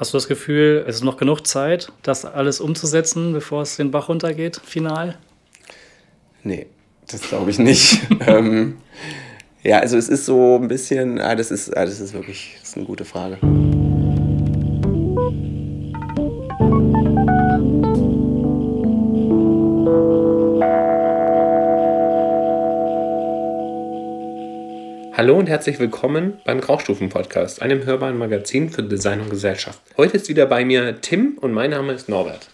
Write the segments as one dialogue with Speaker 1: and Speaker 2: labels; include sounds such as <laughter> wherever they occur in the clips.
Speaker 1: Hast du das Gefühl, es ist noch genug Zeit, das alles umzusetzen, bevor es den Bach runtergeht, final?
Speaker 2: Nee, das glaube ich nicht. <laughs> ähm, ja, also es ist so ein bisschen, ah, das, ist, ah, das ist wirklich das ist eine gute Frage.
Speaker 3: Hallo und herzlich willkommen beim Graustufen-Podcast, einem hörbaren Magazin für Design und Gesellschaft. Heute ist wieder bei mir Tim und mein Name ist Norbert.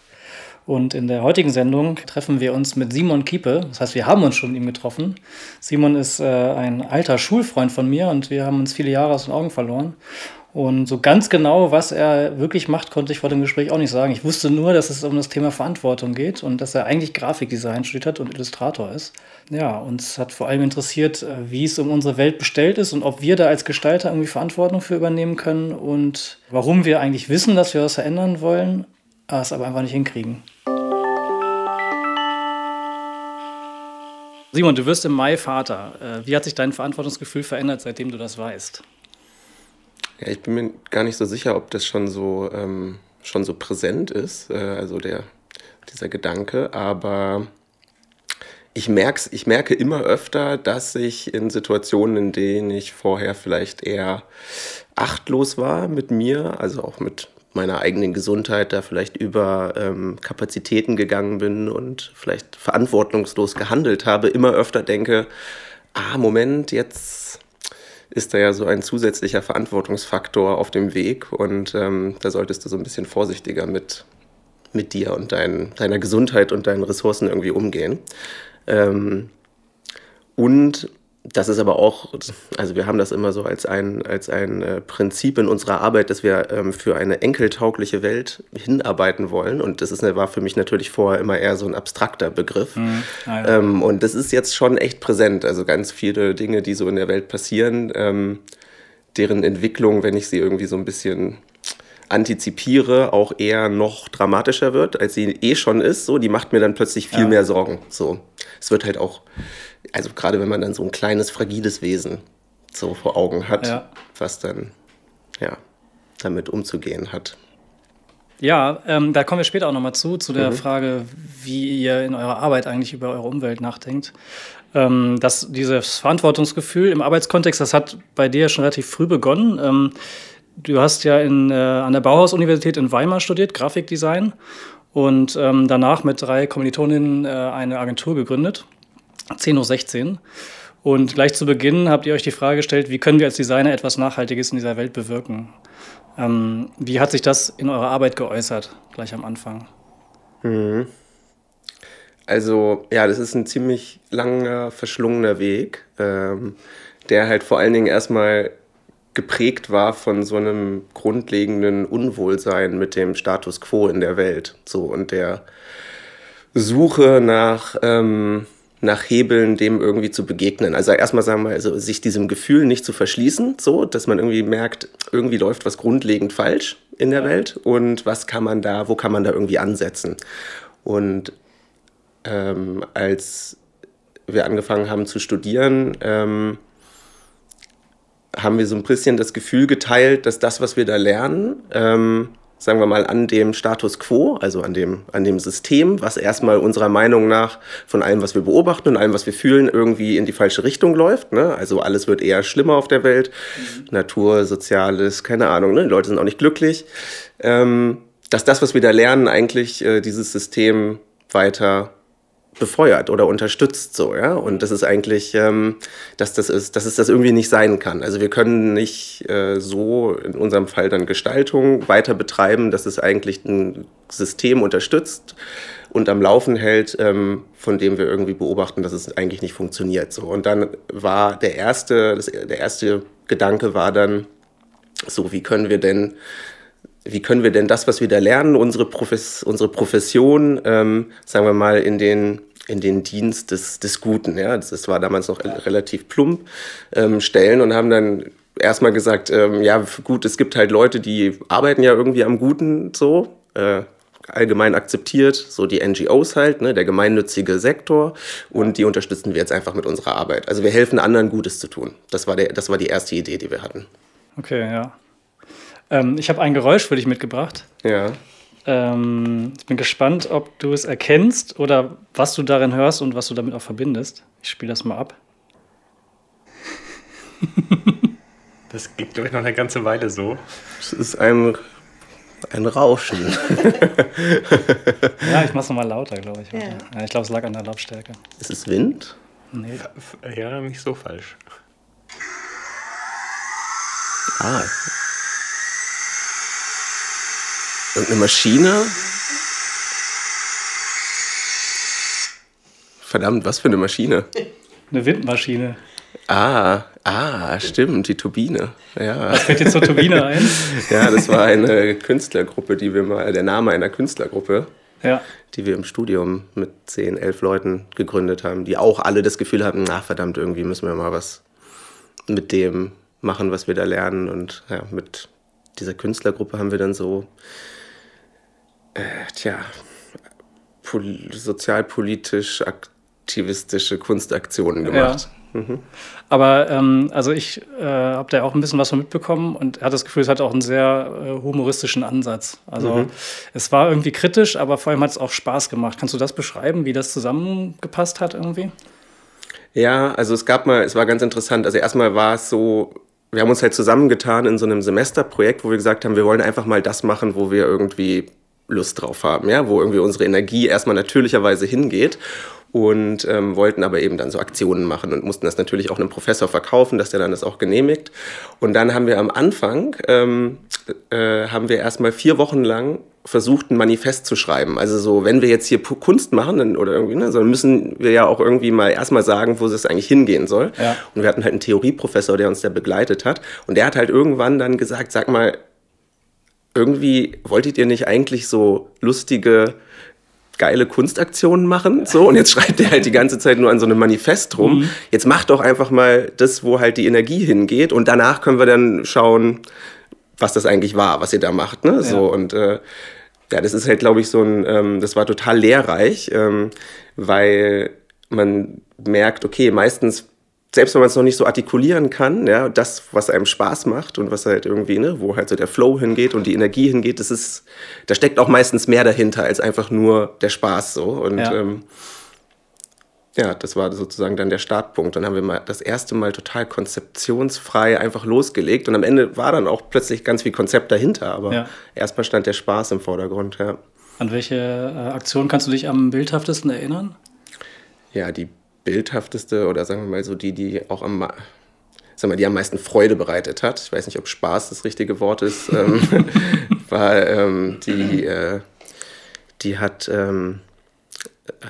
Speaker 1: Und in der heutigen Sendung treffen wir uns mit Simon Kiepe. Das heißt, wir haben uns schon mit ihm getroffen. Simon ist äh, ein alter Schulfreund von mir und wir haben uns viele Jahre aus den Augen verloren. Und so ganz genau, was er wirklich macht, konnte ich vor dem Gespräch auch nicht sagen. Ich wusste nur, dass es um das Thema Verantwortung geht und dass er eigentlich Grafikdesign studiert hat und Illustrator ist. Ja, uns hat vor allem interessiert, äh, wie es um unsere Welt bestellt ist und ob wir da als Gestalter irgendwie Verantwortung für übernehmen können und warum wir eigentlich wissen, dass wir was verändern wollen, es aber einfach nicht hinkriegen. Simon, du wirst im Mai Vater. Äh, wie hat sich dein Verantwortungsgefühl verändert, seitdem du das weißt?
Speaker 2: Ja, ich bin mir gar nicht so sicher, ob das schon so, ähm, schon so präsent ist, äh, also der, dieser Gedanke, aber ich, merk's, ich merke immer öfter, dass ich in Situationen, in denen ich vorher vielleicht eher achtlos war mit mir, also auch mit meiner eigenen Gesundheit da vielleicht über ähm, Kapazitäten gegangen bin und vielleicht verantwortungslos gehandelt habe, immer öfter denke, ah, Moment, jetzt ist da ja so ein zusätzlicher Verantwortungsfaktor auf dem Weg und ähm, da solltest du so ein bisschen vorsichtiger mit, mit dir und dein, deiner Gesundheit und deinen Ressourcen irgendwie umgehen. Ähm, und das ist aber auch, also wir haben das immer so als ein, als ein äh, Prinzip in unserer Arbeit, dass wir ähm, für eine enkeltaugliche Welt hinarbeiten wollen. Und das ist, war für mich natürlich vorher immer eher so ein abstrakter Begriff. Mhm. Ja. ähm, und das ist jetzt schon echt präsent. Also ganz viele Dinge, die so in der Welt passieren, ähm, deren Entwicklung, wenn ich sie irgendwie so ein bisschen antizipiere, auch eher noch dramatischer wird, als sie eh schon ist. So, die macht mir dann plötzlich viel ja. mehr Sorgen. So, es wird halt auch also gerade wenn man dann so ein kleines, fragiles Wesen so vor Augen hat, ja. was dann ja damit umzugehen hat.
Speaker 1: Ja, ähm, da kommen wir später auch nochmal zu, zu der mhm. Frage, wie ihr in eurer Arbeit eigentlich über eure Umwelt nachdenkt. Ähm, dass dieses Verantwortungsgefühl im Arbeitskontext, das hat bei dir schon relativ früh begonnen. Ähm, du hast ja in, äh, an der Bauhaus-Universität in Weimar studiert, Grafikdesign, und ähm, danach mit drei Kommilitoninnen äh, eine Agentur gegründet. 10.16 Uhr. Und gleich zu Beginn habt ihr euch die Frage gestellt, wie können wir als Designer etwas Nachhaltiges in dieser Welt bewirken? Ähm, wie hat sich das in eurer Arbeit geäußert, gleich am Anfang?
Speaker 2: Mhm. Also ja, das ist ein ziemlich langer, verschlungener Weg, ähm, der halt vor allen Dingen erstmal geprägt war von so einem grundlegenden Unwohlsein mit dem Status quo in der Welt. So und der Suche nach ähm, nach Hebeln dem irgendwie zu begegnen. Also erstmal sagen wir, also sich diesem Gefühl nicht zu verschließen, so, dass man irgendwie merkt, irgendwie läuft was grundlegend falsch in der Welt und was kann man da, wo kann man da irgendwie ansetzen. Und ähm, als wir angefangen haben zu studieren, ähm, haben wir so ein bisschen das Gefühl geteilt, dass das, was wir da lernen, ähm, sagen wir mal, an dem Status quo, also an dem, an dem System, was erstmal unserer Meinung nach von allem, was wir beobachten und allem, was wir fühlen, irgendwie in die falsche Richtung läuft. Ne? Also alles wird eher schlimmer auf der Welt. Mhm. Natur, Soziales, keine Ahnung, ne? die Leute sind auch nicht glücklich. Ähm, dass das, was wir da lernen, eigentlich äh, dieses System weiter befeuert oder unterstützt so, ja. Und das ist eigentlich, ähm, dass das ist, dass es das irgendwie nicht sein kann. Also wir können nicht äh, so in unserem Fall dann Gestaltung weiter betreiben, dass es eigentlich ein System unterstützt und am Laufen hält, ähm, von dem wir irgendwie beobachten, dass es eigentlich nicht funktioniert. So. Und dann war der erste, das, der erste Gedanke war dann, so wie können wir denn wie können wir denn das, was wir da lernen, unsere, Profes unsere Profession, ähm, sagen wir mal, in den, in den Dienst des, des Guten, ja, das, war damals noch relativ plump, ähm, stellen und haben dann erstmal gesagt, ähm, ja, gut, es gibt halt Leute, die arbeiten ja irgendwie am Guten so, äh, allgemein akzeptiert, so die NGOs halt, ne, der gemeinnützige Sektor und die unterstützen wir jetzt einfach mit unserer Arbeit. Also wir helfen anderen Gutes zu tun. Das war, der, das war die erste Idee, die wir hatten.
Speaker 1: Okay, ja. Ähm, ich habe ein Geräusch für dich mitgebracht.
Speaker 2: Ja.
Speaker 1: Ähm, ich bin gespannt, ob du es erkennst oder was du darin hörst und was du damit auch verbindest. Ich spiele das mal ab. <laughs>
Speaker 3: Das geht, glaube ich, noch eine ganze Weile so.
Speaker 2: Es ist ein, ein Rauschen. <laughs>
Speaker 1: ja, ich mache es nochmal lauter, glaube ich.
Speaker 4: Ja.
Speaker 1: Ja, ich glaube, es lag an der Lautstärke.
Speaker 2: Ist es Wind?
Speaker 1: Nee.
Speaker 3: Ja, nicht so falsch.
Speaker 2: Ah. Irgendeine Maschine? Verdammt, was für eine Maschine?
Speaker 1: Eine Windmaschine.
Speaker 2: Ah, ah, stimmt, die Turbine. Ja.
Speaker 1: Was fällt dir zur Turbine ein? <laughs>
Speaker 2: ja, das war eine Künstlergruppe, die wir mal, der Name einer Künstlergruppe,
Speaker 1: Ja.
Speaker 2: die wir im Studium mit 10, 11 Leuten gegründet haben, die auch alle das Gefühl hatten, na verdammt, irgendwie müssen wir mal was mit dem machen, was wir da lernen. Und ja, mit dieser Künstlergruppe haben wir dann so, äh, tja, pol sozialpolitisch aktivistische Kunstaktionen gemacht.
Speaker 1: Aber ähm, also ich äh, habe da auch ein bisschen was von mitbekommen und hatte das Gefühl, es hat auch einen sehr äh, humoristischen Ansatz. Also es war irgendwie kritisch, aber vor allem hat es auch Spaß gemacht. Kannst du das beschreiben, wie das zusammengepasst hat irgendwie?
Speaker 2: Ja, also es gab mal, es war ganz interessant. Also erstmal war es so, wir haben uns halt zusammengetan in so einem Semesterprojekt, wo wir gesagt haben, wir wollen einfach mal das machen, wo wir irgendwie Lust drauf haben, ja, wo irgendwie unsere Energie erstmal natürlicherweise hingeht und ähm, wollten aber eben dann so Aktionen machen und mussten das natürlich auch einem Professor verkaufen, dass der dann das auch genehmigt. Und dann haben wir am Anfang, ähm, äh, haben wir erstmal vier Wochen lang versucht, ein Manifest zu schreiben. Also so, wenn wir jetzt hier Kunst machen dann, oder irgendwie, ne, so, dann müssen wir ja auch irgendwie mal erstmal sagen, wo es eigentlich hingehen soll.
Speaker 1: Ja.
Speaker 2: Und wir hatten halt einen Theorieprofessor, der uns da begleitet hat. Und der hat halt irgendwann dann gesagt, sag mal, irgendwie wolltet ihr nicht eigentlich so lustige, geile Kunstaktionen machen? So, und jetzt schreibt er halt die ganze Zeit nur an so einem Manifest rum. Jetzt macht doch einfach mal das, wo halt die Energie hingeht. Und danach können wir dann schauen, was das eigentlich war, was ihr da macht. Ne? So, und äh, ja, das ist halt, glaube ich, so ein, ähm, das war total lehrreich, ähm, weil man merkt, okay, meistens, selbst wenn man es noch nicht so artikulieren kann, ja, das, was einem Spaß macht und was halt irgendwie, ne, wo halt so der Flow hingeht und die Energie hingeht, das ist, da steckt auch meistens mehr dahinter als einfach nur der Spaß so. Und
Speaker 1: Ja.
Speaker 2: ähm, ja, das war sozusagen dann der Startpunkt. Dann haben wir mal das erste Mal total konzeptionsfrei einfach losgelegt und am Ende war dann auch plötzlich ganz viel Konzept dahinter, aber
Speaker 1: Ja.
Speaker 2: erstmal stand der Spaß im Vordergrund, ja.
Speaker 1: An welche äh, Aktion kannst du dich am bildhaftesten erinnern?
Speaker 2: Ja, die bildhafteste oder sagen wir mal so die, die auch am, ma- sag mal, die am meisten Freude bereitet hat, ich weiß nicht, ob Spaß das richtige Wort ist, <laughs> ähm, <laughs> war ähm, die, äh, die hat ähm,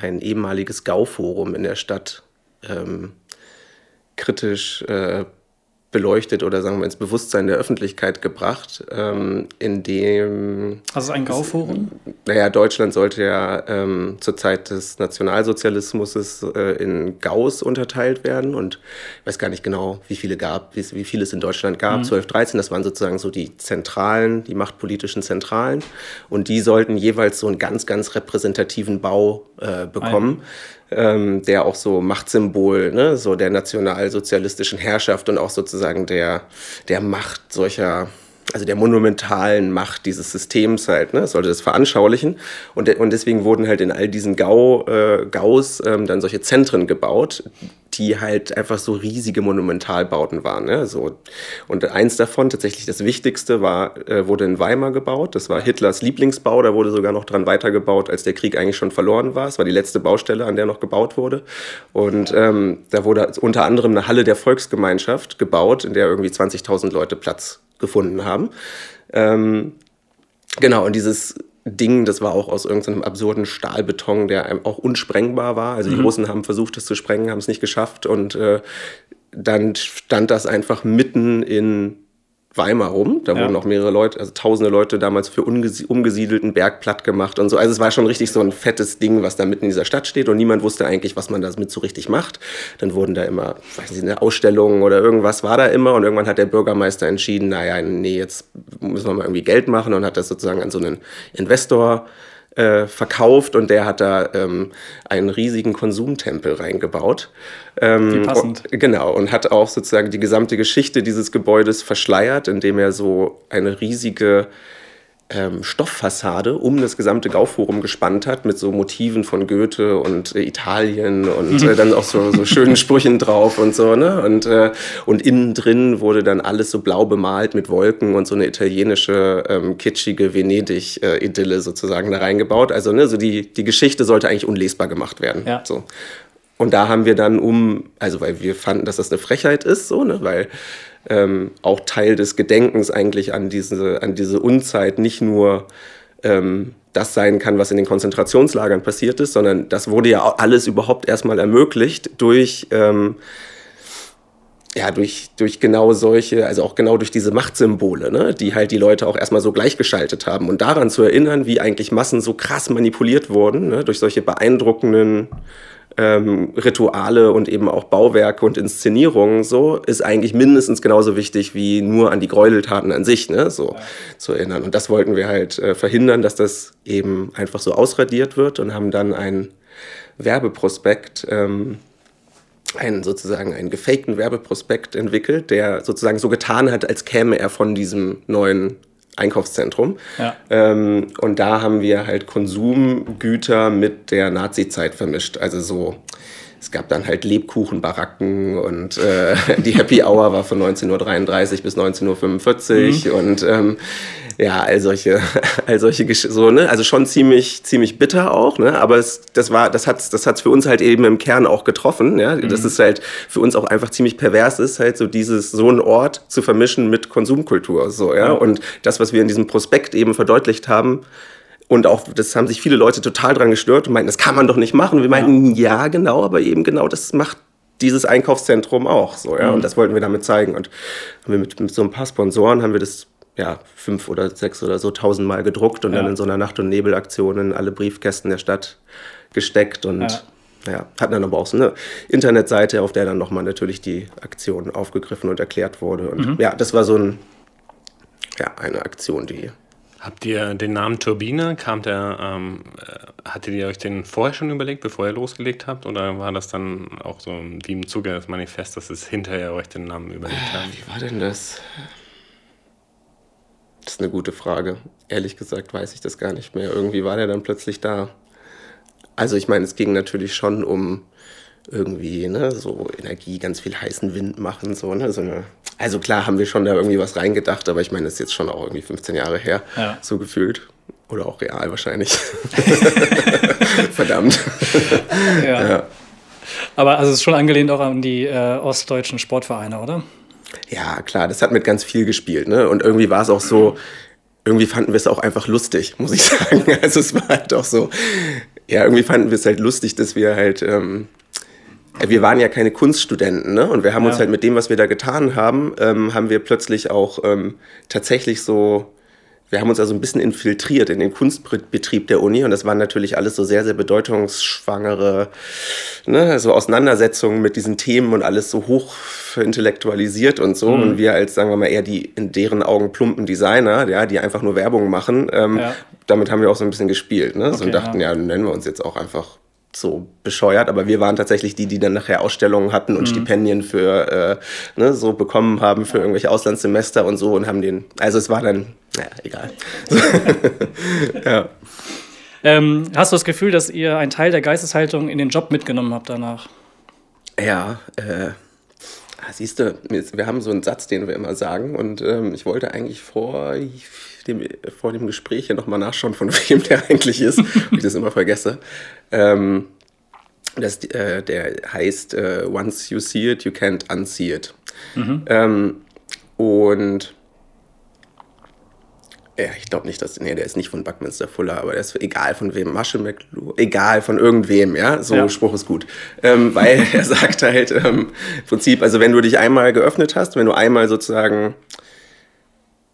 Speaker 2: ein ehemaliges Gauforum in der Stadt ähm, kritisch äh, beleuchtet oder sagen wir ins Bewusstsein der Öffentlichkeit gebracht, ähm, in dem
Speaker 1: Also ein Gauforum?
Speaker 2: naja, Deutschland sollte ja ähm, zur Zeit des Nationalsozialismus äh, in Gaus unterteilt werden und ich weiß gar nicht genau, wie viele gab, wie, wie viele es in Deutschland gab, 12, 13, das waren sozusagen so die Zentralen, die machtpolitischen Zentralen und die sollten jeweils so einen ganz, ganz repräsentativen Bau äh, bekommen. Ähm, der auch so Machtsymbol, ne, so der nationalsozialistischen Herrschaft und auch sozusagen der, der Macht solcher also der monumentalen Macht dieses Systems halt, ne, sollte das veranschaulichen. Und, de und deswegen wurden halt in all diesen Gau, äh, Gaus ähm, dann solche Zentren gebaut, die halt einfach so riesige Monumentalbauten waren. Ne, so. Und eins davon, tatsächlich das wichtigste, war, äh, wurde in Weimar gebaut. Das war Hitlers Lieblingsbau, da wurde sogar noch dran weitergebaut, als der Krieg eigentlich schon verloren war. Es war die letzte Baustelle, an der noch gebaut wurde. Und ähm, da wurde unter anderem eine Halle der Volksgemeinschaft gebaut, in der irgendwie 20.000 Leute Platz gefunden haben. Ähm, genau, und dieses Ding, das war auch aus irgendeinem absurden Stahlbeton, der einem auch unsprengbar war. Also die Russen haben versucht, das zu sprengen, haben es nicht geschafft. Und äh, dann stand das einfach mitten in Weimar rum. Da
Speaker 1: Ja.
Speaker 2: wurden auch mehrere Leute, also tausende Leute damals für umgesiedelten Berg platt gemacht und so. Also es war schon richtig so ein fettes Ding, was da mitten in dieser Stadt steht und niemand wusste eigentlich, was man damit so richtig macht. Dann wurden da immer, weiß nicht, eine Ausstellung oder irgendwas war da immer und irgendwann hat der Bürgermeister entschieden, naja, nee, jetzt müssen wir mal irgendwie Geld machen und hat das sozusagen an so einen Investor äh, verkauft und der hat da ähm, einen riesigen Konsumtempel reingebaut. Ähm, Wie passend. Und, genau, und hat auch sozusagen die gesamte Geschichte dieses Gebäudes verschleiert, indem er so eine riesige ähm, Stofffassade um das gesamte Gauforum gespannt hat mit so Motiven von Goethe und äh, Italien und äh, dann auch so, so schönen <laughs> Sprüchen drauf und so, ne? Und, äh, und innen drin wurde dann alles so blau bemalt mit Wolken und so eine italienische, ähm, kitschige Venedig-Idylle sozusagen da reingebaut. Also, ne, so die, die Geschichte sollte eigentlich unlesbar gemacht werden. Ja. So. Und da haben wir dann um, also weil wir fanden, dass das eine Frechheit ist, so, ne, weil ähm, auch Teil des Gedenkens eigentlich an diese, an diese Unzeit. Nicht nur ähm, das sein kann, was in den Konzentrationslagern passiert ist, sondern das wurde ja alles überhaupt erstmal ermöglicht durch, ähm, ja, durch, durch genau solche, also auch genau durch diese Machtsymbole, ne, die halt die Leute auch erstmal so gleichgeschaltet haben. Und daran zu erinnern, wie eigentlich Massen so krass manipuliert wurden, ne, durch solche beeindruckenden ähm, Rituale und eben auch Bauwerke und Inszenierungen so, ist eigentlich mindestens genauso wichtig wie nur an die Gräueltaten an sich, ne, so ja. zu erinnern. Und das wollten wir halt äh, verhindern, dass das eben einfach so ausradiert wird und haben dann einen Werbeprospekt, ähm, einen sozusagen einen gefakten Werbeprospekt entwickelt, der sozusagen so getan hat, als käme er von diesem neuen Einkaufszentrum. Ja. Ähm, und da haben wir halt Konsumgüter mit der Nazi-Zeit vermischt. Also so, es gab dann halt Lebkuchenbaracken und äh, <laughs> die Happy Hour war von 19.33 Uhr bis 19.45 Uhr mhm. und ähm, ja, all solche, <laughs> all solche so, ne? Also schon ziemlich, ziemlich bitter auch, ne? Aber es, das war, das hat's, das hat's für uns halt eben im Kern auch getroffen, ja? Mhm. Das ist halt für uns auch einfach ziemlich pervers ist, halt so dieses, so ein Ort zu vermischen mit Konsumkultur, so, ja? Mhm. Und das, was wir in diesem Prospekt eben verdeutlicht haben, und auch, das haben sich viele Leute total dran gestört und meinten, das kann man doch nicht machen. Wir meinten, ja, ja genau, aber eben genau das macht dieses Einkaufszentrum auch so, ja. Mhm. Und das wollten wir damit zeigen. Und haben wir mit, mit so ein paar Sponsoren haben wir das ja, fünf oder sechs oder so tausendmal gedruckt und ja. dann in so einer Nacht- und Nebelaktion in alle Briefkästen der Stadt gesteckt und ja. ja hatten dann aber auch so eine Internetseite, auf der dann nochmal natürlich die Aktion aufgegriffen und erklärt wurde. Und mhm. ja, das war so ein, ja, eine Aktion, die.
Speaker 3: Habt ihr den Namen Turbine? Kam der, ähm, äh, hattet ihr euch den vorher schon überlegt, bevor ihr losgelegt habt? Oder war das dann auch so wie im Zuge des Manifests, dass es hinterher euch den Namen überlegt habt?
Speaker 2: Wie war denn das? Das ist eine gute Frage. Ehrlich gesagt weiß ich das gar nicht mehr. Irgendwie war der dann plötzlich da. Also ich meine, es ging natürlich schon um irgendwie ne, so Energie, ganz viel heißen Wind machen, so, ne, so eine, also klar haben wir schon da irgendwie was reingedacht, aber ich meine, das ist jetzt schon auch irgendwie 15 Jahre her, ja. so gefühlt. Oder auch real wahrscheinlich. <laughs> Verdammt.
Speaker 1: Ja. ja. Aber also es ist schon angelehnt auch an die äh, ostdeutschen Sportvereine, oder?
Speaker 2: Ja, klar, das hat mit ganz viel gespielt. Ne? Und irgendwie war es auch so, irgendwie fanden wir es auch einfach lustig, muss ich <laughs> sagen. Also es war halt auch so, ja, irgendwie fanden wir es halt lustig, dass wir halt, ähm, wir waren ja keine Kunststudenten, ne? Und wir haben ja. uns halt mit dem, was wir da getan haben, ähm, haben wir plötzlich auch ähm, tatsächlich so wir haben uns also ein bisschen infiltriert in den Kunstbetrieb der Uni und das waren natürlich alles so sehr, sehr bedeutungsschwangere ne, so Auseinandersetzungen mit diesen Themen und alles so hoch intellektualisiert und so. Mhm. Und wir als, sagen wir mal, eher die in deren Augen plumpen Designer, ja, die einfach nur Werbung machen, ähm, ja. damit haben wir auch so ein bisschen gespielt. Ne? Okay, so und dachten, ja. ja, nennen wir uns jetzt auch einfach so bescheuert, aber wir waren tatsächlich die, die dann nachher Ausstellungen hatten und mhm. Stipendien für äh, ne, so bekommen haben für irgendwelche Auslandssemester und so und haben den, also es war dann, naja, egal. <laughs>
Speaker 1: ja. Ähm, hast du das Gefühl, dass ihr einen Teil der Geisteshaltung in den Job mitgenommen habt danach?
Speaker 2: Ja, äh, siehst du, wir haben so einen Satz, den wir immer sagen und ähm, ich wollte eigentlich vor dem, vor dem Gespräch hier nochmal nachschauen, von <laughs> wem der eigentlich ist, ich das immer vergesse. Ähm, das, äh, der heißt äh, Once you see it, you can't unsee it. Mhm. Ähm, und ja, ich glaube nicht, dass. Nee, der ist nicht von Buckminster Fuller, aber der ist egal von wem. Marshall McLuhan, egal von irgendwem, ja. So, ja. Spruch ist gut. Ähm, weil <laughs> er sagt halt ähm, im Prinzip, also wenn du dich einmal geöffnet hast, wenn du einmal sozusagen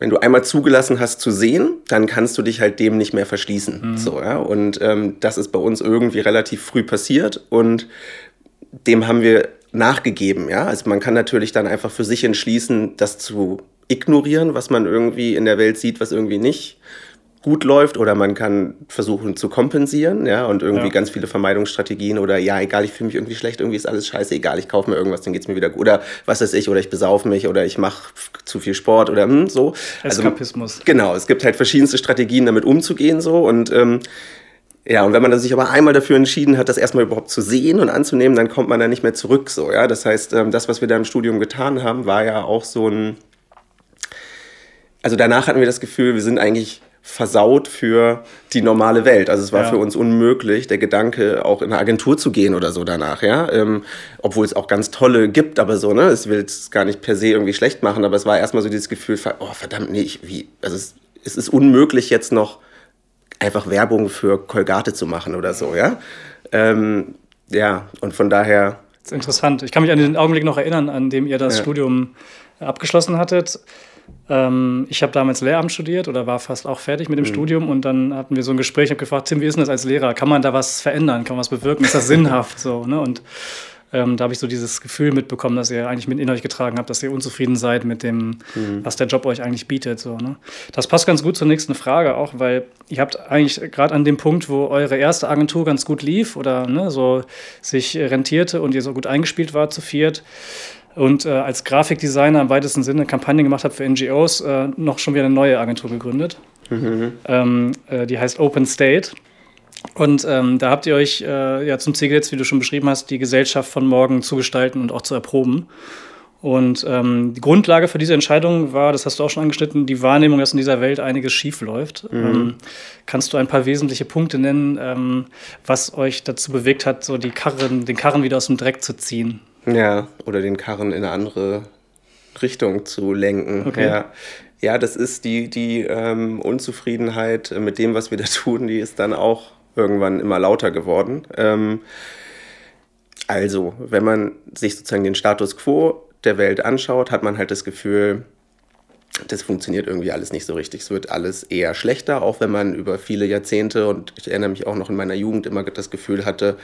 Speaker 2: wenn du einmal zugelassen hast zu sehen, dann kannst du dich halt dem nicht mehr verschließen. Mhm. So, ja? Und ähm, das ist bei uns irgendwie relativ früh passiert und dem haben wir nachgegeben. Ja? Also man kann natürlich dann einfach für sich entschließen, das zu ignorieren, was man irgendwie in der Welt sieht, was irgendwie nicht gut läuft oder man kann versuchen zu kompensieren, ja, und irgendwie ja. ganz viele Vermeidungsstrategien oder ja, egal, ich fühle mich irgendwie schlecht, irgendwie ist alles scheiße, egal, ich kaufe mir irgendwas, dann geht es mir wieder gut oder was weiß ich, oder ich besaufe mich oder ich mache zu viel Sport oder hm, so.
Speaker 1: Also, Eskapismus.
Speaker 2: Also, genau, es gibt halt verschiedenste Strategien, damit umzugehen so und ähm, ja, und wenn man sich aber einmal dafür entschieden hat, das erstmal überhaupt zu sehen und anzunehmen, dann kommt man da nicht mehr zurück so, ja. Das heißt, ähm, das, was wir da im Studium getan haben, war ja auch so ein, also danach hatten wir das Gefühl, wir sind eigentlich versaut für die normale Welt. Also es war ja. für uns unmöglich, der Gedanke, auch in eine Agentur zu gehen oder so danach, ja. Ähm, obwohl es auch ganz tolle gibt, aber so, ne, es will es gar nicht per se irgendwie schlecht machen, aber es war erstmal so dieses Gefühl, oh verdammt, nee, ich, wie, also es, es ist unmöglich jetzt noch einfach Werbung für Colgate zu machen oder so, ja. Ähm, ja, und von daher.
Speaker 1: Das ist interessant. Ich kann mich an den Augenblick noch erinnern, an dem ihr das ja. Studium abgeschlossen hattet. Ähm, ich habe damals Lehramt studiert oder war fast auch fertig mit dem mhm. Studium und dann hatten wir so ein Gespräch. Ich habe gefragt, Tim, wie ist denn das als Lehrer? Kann man da was verändern? Kann man was bewirken? Ist das <laughs> sinnhaft? So, ne? Und ähm, da habe ich so dieses Gefühl mitbekommen, dass ihr eigentlich mit in euch getragen habt, dass ihr unzufrieden seid mit dem, mhm. was der Job euch eigentlich bietet. So, ne? Das passt ganz gut zur nächsten Frage auch, weil ihr habt eigentlich gerade an dem Punkt, wo eure erste Agentur ganz gut lief oder ne, so sich rentierte und ihr so gut eingespielt wart zu viert, und äh, als Grafikdesigner im weitesten Sinne Kampagnen gemacht habe für NGOs, äh, noch schon wieder eine neue Agentur gegründet. Mhm. Ähm, äh, die heißt Open State. Und ähm, da habt ihr euch äh, ja zum Ziel gesetzt, wie du schon beschrieben hast, die Gesellschaft von morgen zu gestalten und auch zu erproben. Und ähm, die Grundlage für diese Entscheidung war, das hast du auch schon angeschnitten, die Wahrnehmung, dass in dieser Welt einiges schief läuft. Mhm. Ähm, kannst du ein paar wesentliche Punkte nennen, ähm, was euch dazu bewegt hat, so die Karren, den Karren wieder aus dem Dreck zu ziehen?
Speaker 2: Ja, oder den Karren in eine andere Richtung zu lenken. Okay. Ja. ja, das ist die, die ähm, Unzufriedenheit mit dem, was wir da <laughs> tun, die ist dann auch irgendwann immer lauter geworden. Ähm, also, wenn man sich sozusagen den Status quo der Welt anschaut, hat man halt das Gefühl, das funktioniert irgendwie alles nicht so richtig. Es wird alles eher schlechter, auch wenn man über viele Jahrzehnte und ich erinnere mich auch noch in meiner Jugend immer das Gefühl hatte,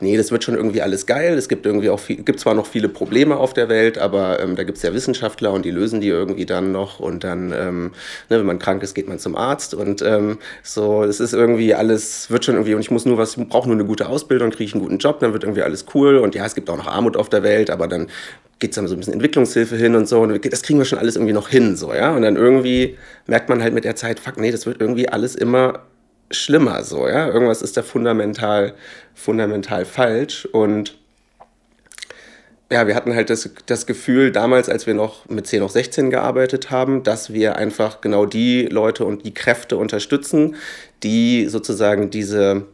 Speaker 2: nee, das wird schon irgendwie alles geil. Es gibt irgendwie auch viel, gibt zwar noch viele Probleme auf der Welt, aber ähm, da gibt es ja Wissenschaftler und die lösen die irgendwie dann noch und dann, ähm, ne, wenn man krank ist, geht man zum Arzt und ähm, so, es ist irgendwie alles, wird schon irgendwie und ich muss nur was, brauche nur eine gute Ausbildung, kriege ich einen guten Job, dann wird irgendwie alles cool und ja, es gibt auch noch Armut auf der Welt, aber dann geht es dann so ein bisschen Entwicklungshilfe hin und so. Und das kriegen wir schon alles irgendwie noch hin, so, ja. Und dann irgendwie merkt man halt mit der Zeit, fuck, nee, das wird irgendwie alles immer schlimmer, so, ja. Irgendwas ist da fundamental, fundamental falsch. Und ja, wir hatten halt das, das Gefühl damals, als wir noch mit 10 noch 16 gearbeitet haben, dass wir einfach genau die Leute und die Kräfte unterstützen, die sozusagen diese,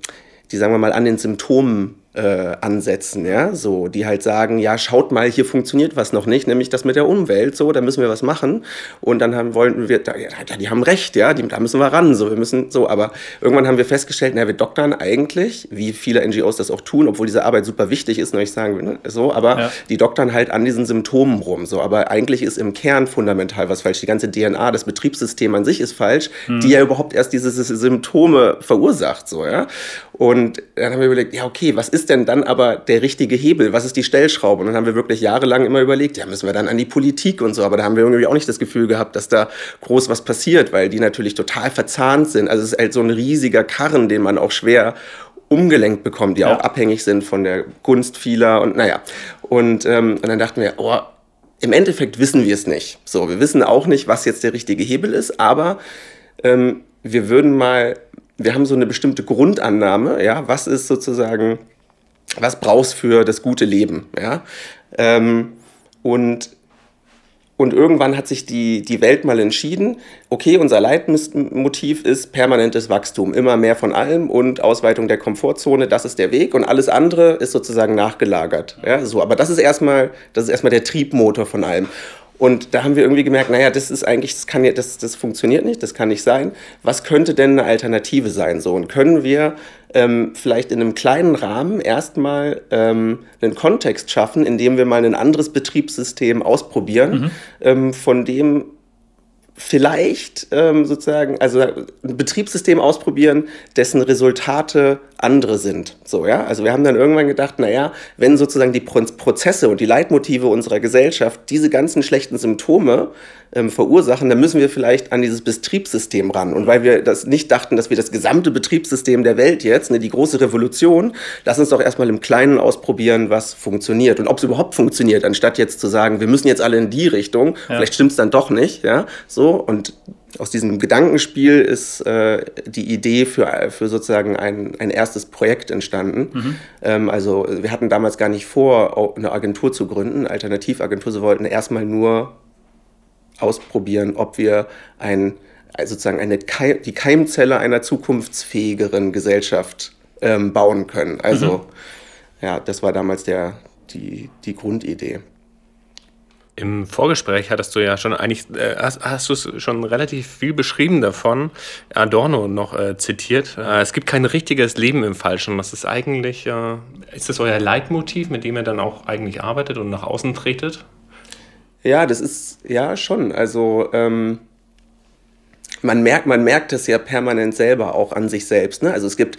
Speaker 2: die sagen wir mal an den Symptomen äh, ansetzen, ja, so, die halt sagen, ja, schaut mal, hier funktioniert was noch nicht, nämlich das mit der Umwelt, so, da müssen wir was machen und dann haben, wollten wir, ja, die haben recht, ja, die, da müssen wir ran, so, wir müssen, so, aber irgendwann haben wir festgestellt, na, wir doktern eigentlich, wie viele NGOs das auch tun, obwohl diese Arbeit super wichtig ist, ne, ich sagen, ne, so, aber ja. die doktern halt an diesen Symptomen rum, so, aber eigentlich ist im Kern fundamental was falsch, die ganze DNA, das Betriebssystem an sich ist falsch, mhm. die ja überhaupt erst diese Symptome verursacht, so, ja, und dann haben wir überlegt, ja, okay, was ist denn dann aber der richtige Hebel? Was ist die Stellschraube? Und dann haben wir wirklich jahrelang immer überlegt, ja, müssen wir dann an die Politik und so. Aber da haben wir irgendwie auch nicht das Gefühl gehabt, dass da groß was passiert, weil die natürlich total verzahnt sind. Also es ist halt so ein riesiger Karren, den man auch schwer umgelenkt bekommt, die ja. auch abhängig sind von der Gunst vieler und naja. Und, ähm, und dann dachten wir, oh, im Endeffekt wissen wir es nicht. So, wir wissen auch nicht, was jetzt der richtige Hebel ist, aber ähm, wir würden mal wir haben so eine bestimmte Grundannahme, ja, was ist sozusagen, was brauchst für das gute Leben, ja. Ähm, und und irgendwann hat sich die, die Welt mal entschieden, okay, unser Leitmotiv ist permanentes Wachstum, immer mehr von allem und Ausweitung der Komfortzone, das ist der Weg und alles andere ist sozusagen nachgelagert. Ja, so, aber das ist erstmal, das ist erstmal der Triebmotor von allem. Und da haben wir irgendwie gemerkt, naja, das ist eigentlich, das kann ja, das, das funktioniert nicht, das kann nicht sein. Was könnte denn eine Alternative sein? So, und können wir ähm, vielleicht in einem kleinen Rahmen erstmal ähm, einen Kontext schaffen, in dem wir mal ein anderes Betriebssystem ausprobieren, mhm. ähm, von dem vielleicht ähm, sozusagen, also ein Betriebssystem ausprobieren, dessen Resultate andere sind. So, ja. Also wir haben dann irgendwann gedacht, naja, wenn sozusagen die Prozesse und die Leitmotive unserer Gesellschaft diese ganzen schlechten Symptome ähm, verursachen, dann müssen wir vielleicht an dieses Betriebssystem ran. Und weil wir das nicht dachten, dass wir das gesamte Betriebssystem der Welt jetzt, ne, die große Revolution, lass uns doch erstmal im Kleinen ausprobieren, was funktioniert und ob es überhaupt funktioniert, anstatt jetzt zu sagen, wir müssen jetzt alle in die Richtung, ja. vielleicht stimmt es dann doch nicht, ja, so und aus diesem Gedankenspiel ist äh, die Idee für, für sozusagen ein, ein erstes Projekt entstanden. Mhm. Ähm, also wir hatten damals gar nicht vor, eine Agentur zu gründen, Alternativagentur. Sie wollten erstmal nur ausprobieren, ob wir ein, also sozusagen eine Keim, die Keimzelle einer zukunftsfähigeren Gesellschaft ähm, bauen können. Also mhm. ja, das war damals der, die, die Grundidee.
Speaker 3: Im Vorgespräch hattest du ja schon eigentlich, äh, hast, hast du schon relativ viel beschrieben davon, Adorno noch äh, zitiert. Äh, es gibt kein richtiges Leben im Falschen. Das ist eigentlich, äh, ist das euer Leitmotiv, mit dem ihr dann auch eigentlich arbeitet und nach außen tretet?
Speaker 2: Ja, das ist, ja, schon. Also, ähm, man merkt, man merkt es ja permanent selber auch an sich selbst. Ne? Also es gibt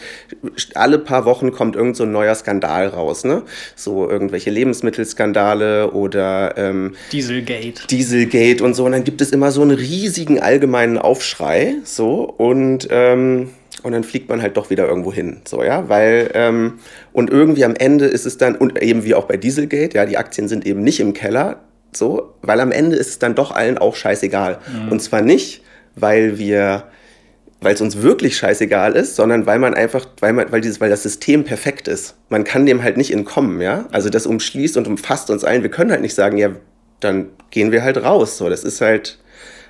Speaker 2: alle paar Wochen kommt irgend so ein neuer Skandal raus, ne? So irgendwelche Lebensmittelskandale oder ähm,
Speaker 1: Dieselgate.
Speaker 2: Dieselgate und so. Und dann gibt es immer so einen riesigen allgemeinen Aufschrei, so und ähm, und dann fliegt man halt doch wieder irgendwo hin, so ja, weil ähm, und irgendwie am Ende ist es dann und eben wie auch bei Dieselgate, ja, die Aktien sind eben nicht im Keller, so, weil am Ende ist es dann doch allen auch scheißegal. Mhm. Und zwar nicht, weil wir, weil es uns wirklich scheißegal ist, sondern weil man einfach, weil man, weil dieses, weil das System perfekt ist. Man kann dem halt nicht entkommen, ja. Also das umschließt und umfasst uns allen. Wir können halt nicht sagen, ja, dann gehen wir halt raus. So, das ist halt,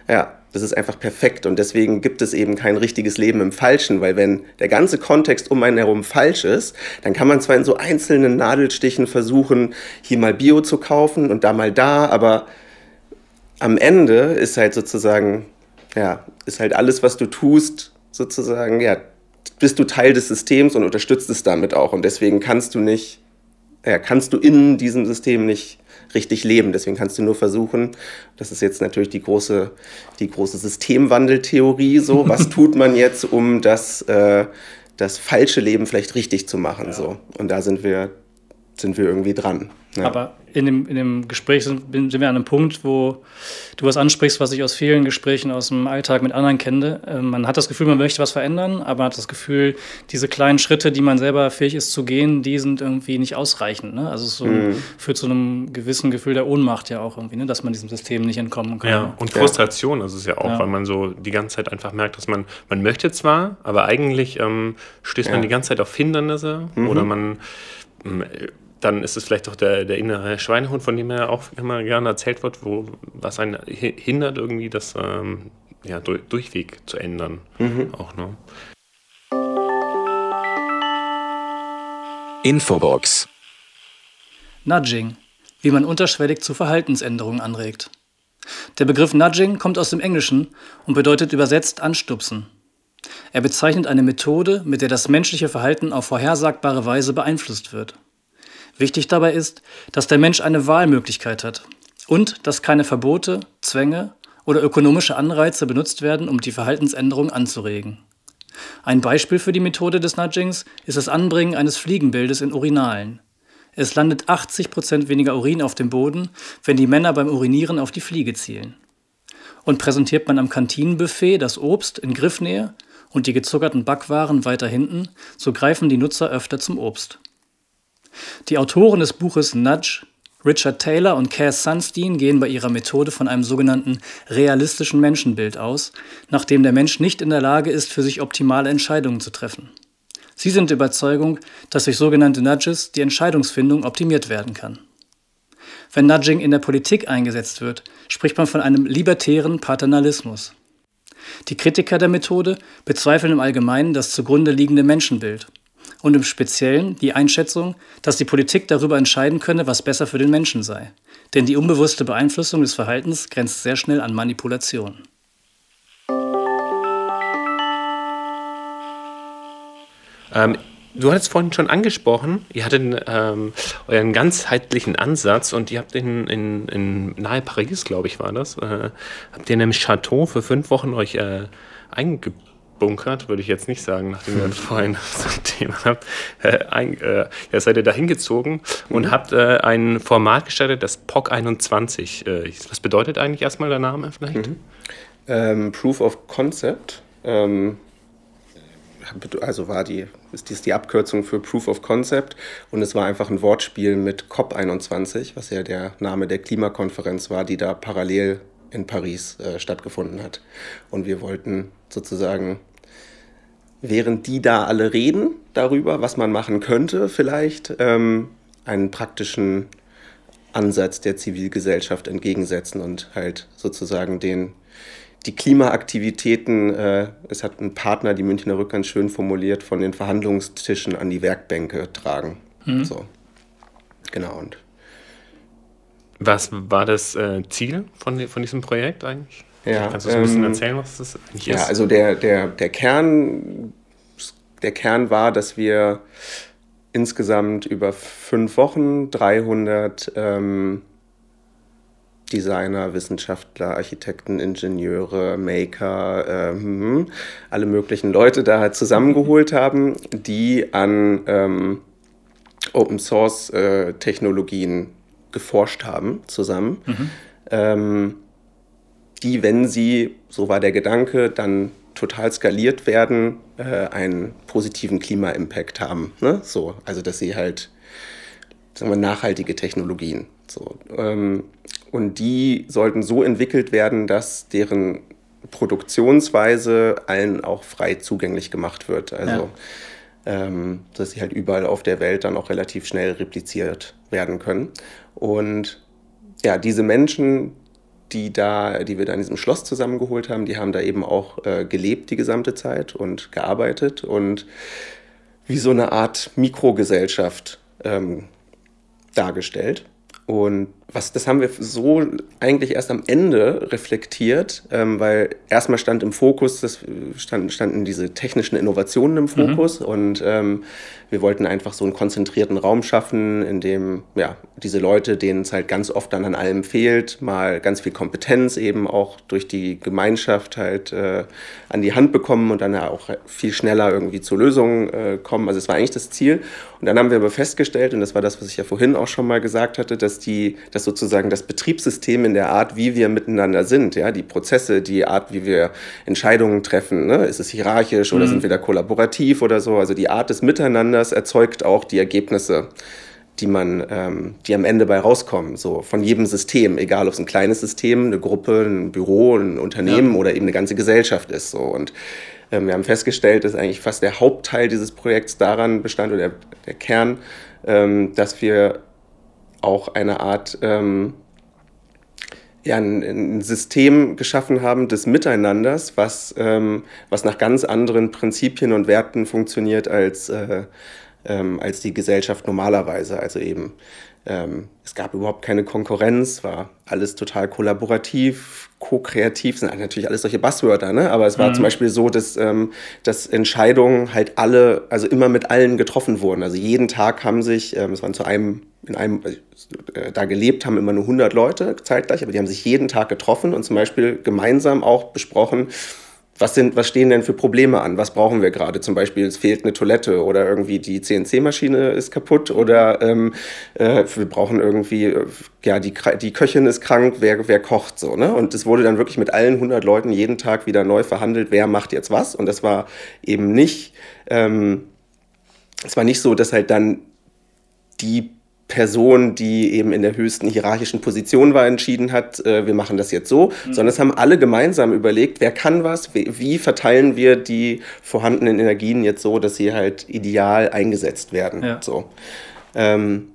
Speaker 2: ja, das ist einfach perfekt und deswegen gibt es eben kein richtiges Leben im Falschen, weil wenn der ganze Kontext um einen herum falsch ist, dann kann man zwar in so einzelnen Nadelstichen versuchen, hier mal Bio zu kaufen und da mal da, aber am Ende ist halt sozusagen ja, ist halt alles, was du tust, sozusagen, ja, bist du Teil des Systems und unterstützt es damit auch. Und deswegen kannst du nicht, ja, kannst du in diesem System nicht richtig leben. Deswegen kannst du nur versuchen, das ist jetzt natürlich die große, die große Systemwandeltheorie, so, <laughs> was tut man jetzt, um das, äh, das falsche Leben vielleicht richtig zu machen, ja. so. Und da sind wir, sind wir irgendwie dran.
Speaker 1: Ja. Aber in dem, in dem Gespräch sind, sind wir an einem Punkt, wo du was ansprichst, was ich aus vielen Gesprächen aus dem Alltag mit anderen kenne. Ähm, man hat das Gefühl, man möchte was verändern, aber hat das Gefühl, diese kleinen Schritte, die man selber fähig ist zu gehen, die sind irgendwie nicht ausreichend. Ne? Also es so mhm. führt zu einem gewissen Gefühl der Ohnmacht ja auch irgendwie, ne? dass man diesem System nicht entkommen kann.
Speaker 3: Ja, und Frustration ja. ist es ja auch, ja. weil man so die ganze Zeit einfach merkt, dass man, man möchte zwar, aber eigentlich ähm, stößt ja. man die ganze Zeit auf Hindernisse mhm. oder man ähm, dann ist es vielleicht auch der, der innere Schweinehund, von dem er auch immer gerne erzählt wird, wo, was einen hindert, irgendwie das ähm, ja, durch, Durchweg zu ändern. Mhm. Auch, ne?
Speaker 4: Infobox.
Speaker 1: Nudging. Wie man unterschwellig zu Verhaltensänderungen anregt. Der Begriff Nudging kommt aus dem Englischen und bedeutet übersetzt anstupsen. Er bezeichnet eine Methode, mit der das menschliche Verhalten auf vorhersagbare Weise beeinflusst wird. Wichtig dabei ist, dass der Mensch eine Wahlmöglichkeit hat und dass keine Verbote, Zwänge oder ökonomische Anreize benutzt werden, um die Verhaltensänderung anzuregen. Ein Beispiel für die Methode des Nudgings ist das Anbringen eines Fliegenbildes in Urinalen. Es landet 80% weniger Urin auf dem Boden, wenn die Männer beim Urinieren auf die Fliege zielen. Und präsentiert man am Kantinenbuffet das Obst in Griffnähe und die gezuckerten Backwaren weiter hinten, so greifen die Nutzer öfter zum Obst. Die Autoren des Buches Nudge, Richard Taylor und Cass Sunstein gehen bei ihrer Methode von einem sogenannten realistischen Menschenbild aus, nach dem der Mensch nicht in der Lage ist, für sich optimale Entscheidungen zu treffen. Sie sind der Überzeugung, dass durch sogenannte Nudges die Entscheidungsfindung optimiert werden kann. Wenn Nudging in der Politik eingesetzt wird, spricht man von einem libertären Paternalismus. Die Kritiker der Methode bezweifeln im Allgemeinen das zugrunde liegende Menschenbild und im Speziellen die Einschätzung, dass die Politik darüber entscheiden könne, was besser für den Menschen sei. Denn die unbewusste Beeinflussung des Verhaltens grenzt sehr schnell an Manipulation.
Speaker 3: Ähm, du hattest vorhin schon angesprochen, ihr hattet ähm, euren ganzheitlichen Ansatz und ihr habt in, in, in nahe Paris, glaube ich, war das, äh, habt ihr in einem Chateau für fünf Wochen euch äh, eingebaut bunkert, würde ich jetzt nicht sagen, nachdem ihr <laughs> vorhin so ein Thema habt. Äh, ein, äh, ja, seid ihr da hingezogen und mhm. habt äh, ein Format gestartet, das POC 21. Äh, was bedeutet eigentlich erstmal der Name vielleicht? Mhm.
Speaker 2: Ähm, Proof of Concept. Ähm, also war die, ist dies die Abkürzung für Proof of Concept und es war einfach ein Wortspiel mit COP21, was ja der Name der Klimakonferenz war, die da parallel in Paris äh, stattgefunden hat. Und wir wollten sozusagen, während die da alle reden darüber, was man machen könnte, vielleicht ähm, einen praktischen Ansatz der Zivilgesellschaft entgegensetzen und halt sozusagen den die Klimaaktivitäten, äh, es hat ein Partner, die Münchner Rück ganz schön formuliert, von den Verhandlungstischen an die Werkbänke tragen. Mhm. So. Genau. Und
Speaker 3: was war das äh, Ziel von, von diesem Projekt eigentlich?
Speaker 2: Ja,
Speaker 3: Kannst du ein bisschen ähm, erzählen, was das eigentlich
Speaker 2: ist? Ja, also der, der, der, Kern, der Kern war, dass wir insgesamt über fünf Wochen 300 ähm, Designer, Wissenschaftler, Architekten, Ingenieure, Maker, ähm, alle möglichen Leute da zusammengeholt <laughs> haben, die an ähm, Open Source äh, Technologien geforscht haben zusammen, mhm. Die, wenn sie, so war der Gedanke, dann total skaliert werden, äh, einen positiven Klima-Impact haben. Ne? So, also dass sie halt sagen wir, nachhaltige Technologien. So, ähm, und die sollten so entwickelt werden, dass deren Produktionsweise allen auch frei zugänglich gemacht wird. Also ja. ähm, dass sie halt überall auf der Welt dann auch relativ schnell repliziert werden können. Und ja, diese Menschen, die da, die wir da in diesem Schloss zusammengeholt haben, die haben da eben auch äh, gelebt die gesamte Zeit und gearbeitet und wie so eine Art Mikrogesellschaft ähm, dargestellt. Und was, das haben wir so eigentlich erst am Ende reflektiert, ähm, weil erstmal stand im Fokus, das stand, standen diese technischen Innovationen im Fokus mhm. und ähm, wir wollten einfach so einen konzentrierten Raum schaffen, in dem ja, diese Leute, denen es halt ganz oft dann an allem fehlt, mal ganz viel Kompetenz eben auch durch die Gemeinschaft halt äh, an die Hand bekommen und dann ja auch viel schneller irgendwie zu Lösungen äh, kommen. Also es war eigentlich das Ziel. Und dann haben wir aber festgestellt, und das war das, was ich ja vorhin auch schon mal gesagt hatte, dass die, dass sozusagen das Betriebssystem in der Art, wie wir miteinander sind, ja, die Prozesse, die Art, wie wir Entscheidungen treffen, ne? ist es hierarchisch oder mhm. sind wir da kollaborativ oder so, also die Art des Miteinanders erzeugt auch die Ergebnisse die man, ähm, die am Ende bei rauskommen, so von jedem System, egal ob es ein kleines System, eine Gruppe, ein Büro, ein Unternehmen ja. oder eben eine ganze Gesellschaft ist. So. Und ähm, wir haben festgestellt, dass eigentlich fast der Hauptteil dieses Projekts daran bestand, oder der, der Kern, ähm, dass wir auch eine Art ähm, ja, ein, ein, System geschaffen haben des Miteinanders, was, ähm, was nach ganz anderen Prinzipien und Werten funktioniert als, äh, ähm, als die Gesellschaft normalerweise. Also eben, ähm, es gab überhaupt keine Konkurrenz, war alles total kollaborativ, ko-kreativ, sind natürlich alles solche Buzzwörter, ne? aber es war mhm. zum Beispiel so, dass, ähm, dass Entscheidungen halt alle, also immer mit allen getroffen wurden. Also jeden Tag haben sich, ähm, es waren zu einem, in einem, äh, da gelebt haben immer nur 100 Leute zeitgleich, aber die haben sich jeden Tag getroffen und zum Beispiel gemeinsam auch besprochen, was, sind, was stehen denn für Probleme an? Was brauchen wir gerade? Zum Beispiel, es fehlt eine Toilette oder irgendwie die CNC-Maschine ist kaputt oder ähm, äh, wir brauchen irgendwie, äh, ja, die, die Köchin ist krank, wer, wer kocht so. Ne? Und es wurde dann wirklich mit allen 100 Leuten jeden Tag wieder neu verhandelt, wer macht jetzt was. Und das war eben nicht, ähm, es war nicht so, dass halt dann die Person, die eben in der höchsten hierarchischen Position war, entschieden hat, äh, wir machen das jetzt so, mhm. sondern es haben alle gemeinsam überlegt, wer kann was, wie, wie, verteilen wir die vorhandenen Energien jetzt so, dass sie halt ideal eingesetzt werden. Ja. So. Ähm,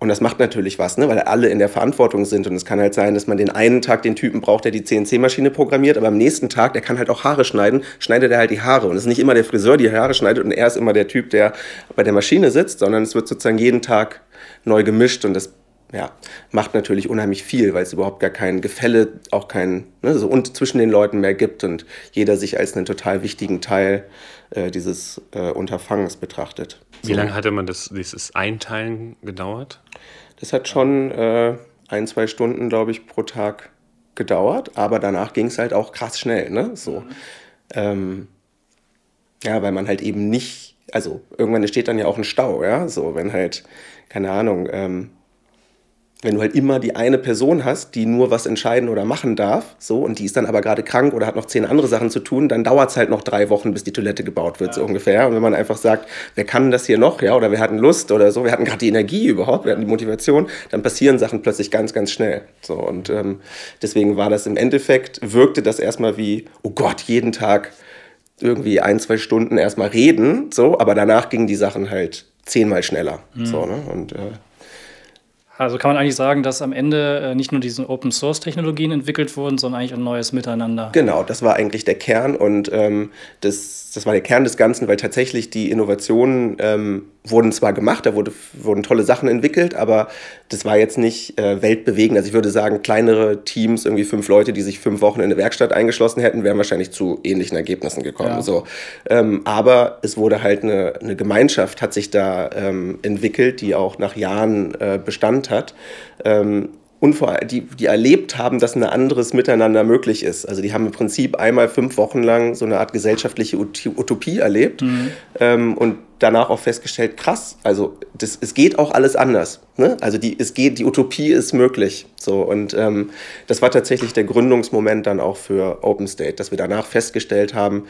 Speaker 2: und das macht natürlich was, ne? weil alle in der Verantwortung sind. Und es kann halt sein, dass man den einen Tag den Typen braucht, der die CNC-Maschine programmiert, aber am nächsten Tag, der kann halt auch Haare schneiden, schneidet er halt die Haare. Und es ist nicht immer der Friseur, der die Haare schneidet und er ist immer der Typ, der bei der Maschine sitzt, sondern es wird sozusagen jeden Tag neu gemischt und das ja, macht natürlich unheimlich viel, weil es überhaupt gar kein Gefälle, auch kein, ne, so und zwischen den Leuten mehr gibt und jeder sich als einen total wichtigen Teil äh, dieses äh, Unterfangens betrachtet.
Speaker 3: Wie lange hatte man das, dieses Einteilen gedauert?
Speaker 2: Das hat schon äh, ein, zwei Stunden, glaube ich, pro Tag gedauert, aber danach ging es halt auch krass schnell, ne? So. Mhm. Ähm, Ja, weil man halt eben nicht, also irgendwann entsteht dann ja auch ein Stau, ja, so wenn halt, keine Ahnung, ähm, wenn du halt immer die eine Person hast, die nur was entscheiden oder machen darf, so, und die ist dann aber gerade krank oder hat noch zehn andere Sachen zu tun, dann dauert es halt noch drei Wochen, bis die Toilette gebaut wird, ja. so ungefähr. Und wenn man einfach sagt, wer kann das hier noch, ja, oder wir hatten Lust oder so, wir hatten gerade die Energie überhaupt, wir hatten die Motivation, dann passieren Sachen plötzlich ganz, ganz schnell. So, und ähm, deswegen war das im Endeffekt, wirkte das erstmal wie, oh Gott, jeden Tag irgendwie ein, zwei Stunden erstmal reden, so, aber danach gingen die Sachen halt zehnmal schneller. Mhm. So, ne? Und äh,
Speaker 1: also kann man eigentlich sagen, dass am Ende äh, nicht nur diese Open Source Technologien entwickelt wurden, sondern eigentlich ein neues Miteinander.
Speaker 2: Genau, das war eigentlich der Kern und ähm, das, das war der Kern des Ganzen, weil tatsächlich die Innovationen ähm, wurden zwar gemacht, da wurde, wurden tolle Sachen entwickelt, aber das war jetzt nicht äh, weltbewegend. Also ich würde sagen, kleinere Teams, irgendwie fünf Leute, die sich fünf Wochen in eine Werkstatt eingeschlossen hätten, wären wahrscheinlich zu ähnlichen Ergebnissen gekommen. Ja. So. Ähm, aber es wurde halt eine, eine Gemeinschaft, hat sich da ähm, entwickelt, die auch nach Jahren äh, Bestand hat. Ähm, und vor, die, die erlebt haben, dass ein anderes Miteinander möglich ist. Also die haben im Prinzip einmal fünf Wochen lang so eine Art gesellschaftliche Utopie erlebt mhm. ähm, und danach auch festgestellt, krass, also das, es geht auch alles anders. Ne? Also die, es geht, die Utopie ist möglich. So, und ähm, das war tatsächlich der Gründungsmoment dann auch für OpenState, dass wir danach festgestellt haben,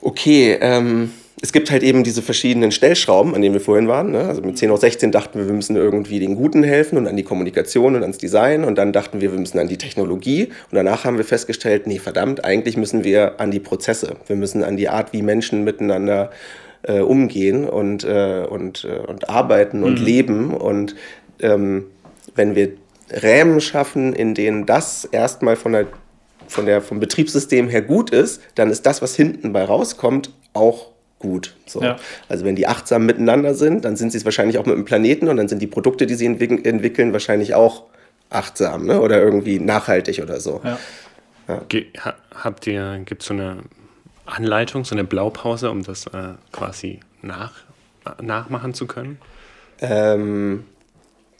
Speaker 2: okay, ähm, es gibt halt eben diese verschiedenen Stellschrauben, an denen wir vorhin waren. Ne? Also mit 10 auf 16 dachten wir, wir müssen irgendwie den Guten helfen und an die Kommunikation und ans Design. Und dann dachten wir, wir müssen an die Technologie. Und danach haben wir festgestellt, nee, verdammt, eigentlich müssen wir an die Prozesse. Wir müssen an die Art, wie Menschen miteinander äh, umgehen und, äh, und, äh, und arbeiten und mhm. leben. Und ähm, wenn wir Rämen schaffen, in denen das erstmal von der, von der, vom Betriebssystem her gut ist, dann ist das, was hinten bei rauskommt, auch gut. So. Ja. Also wenn die achtsam miteinander sind, dann sind sie es wahrscheinlich auch mit dem Planeten und dann sind die Produkte, die sie entwick entwickeln, wahrscheinlich auch achtsam ne? oder irgendwie nachhaltig oder so. Ja.
Speaker 3: Ja. Habt ihr, gibt es so eine Anleitung, so eine Blaupause, um das äh, quasi nach, nachmachen zu können?
Speaker 2: Ähm,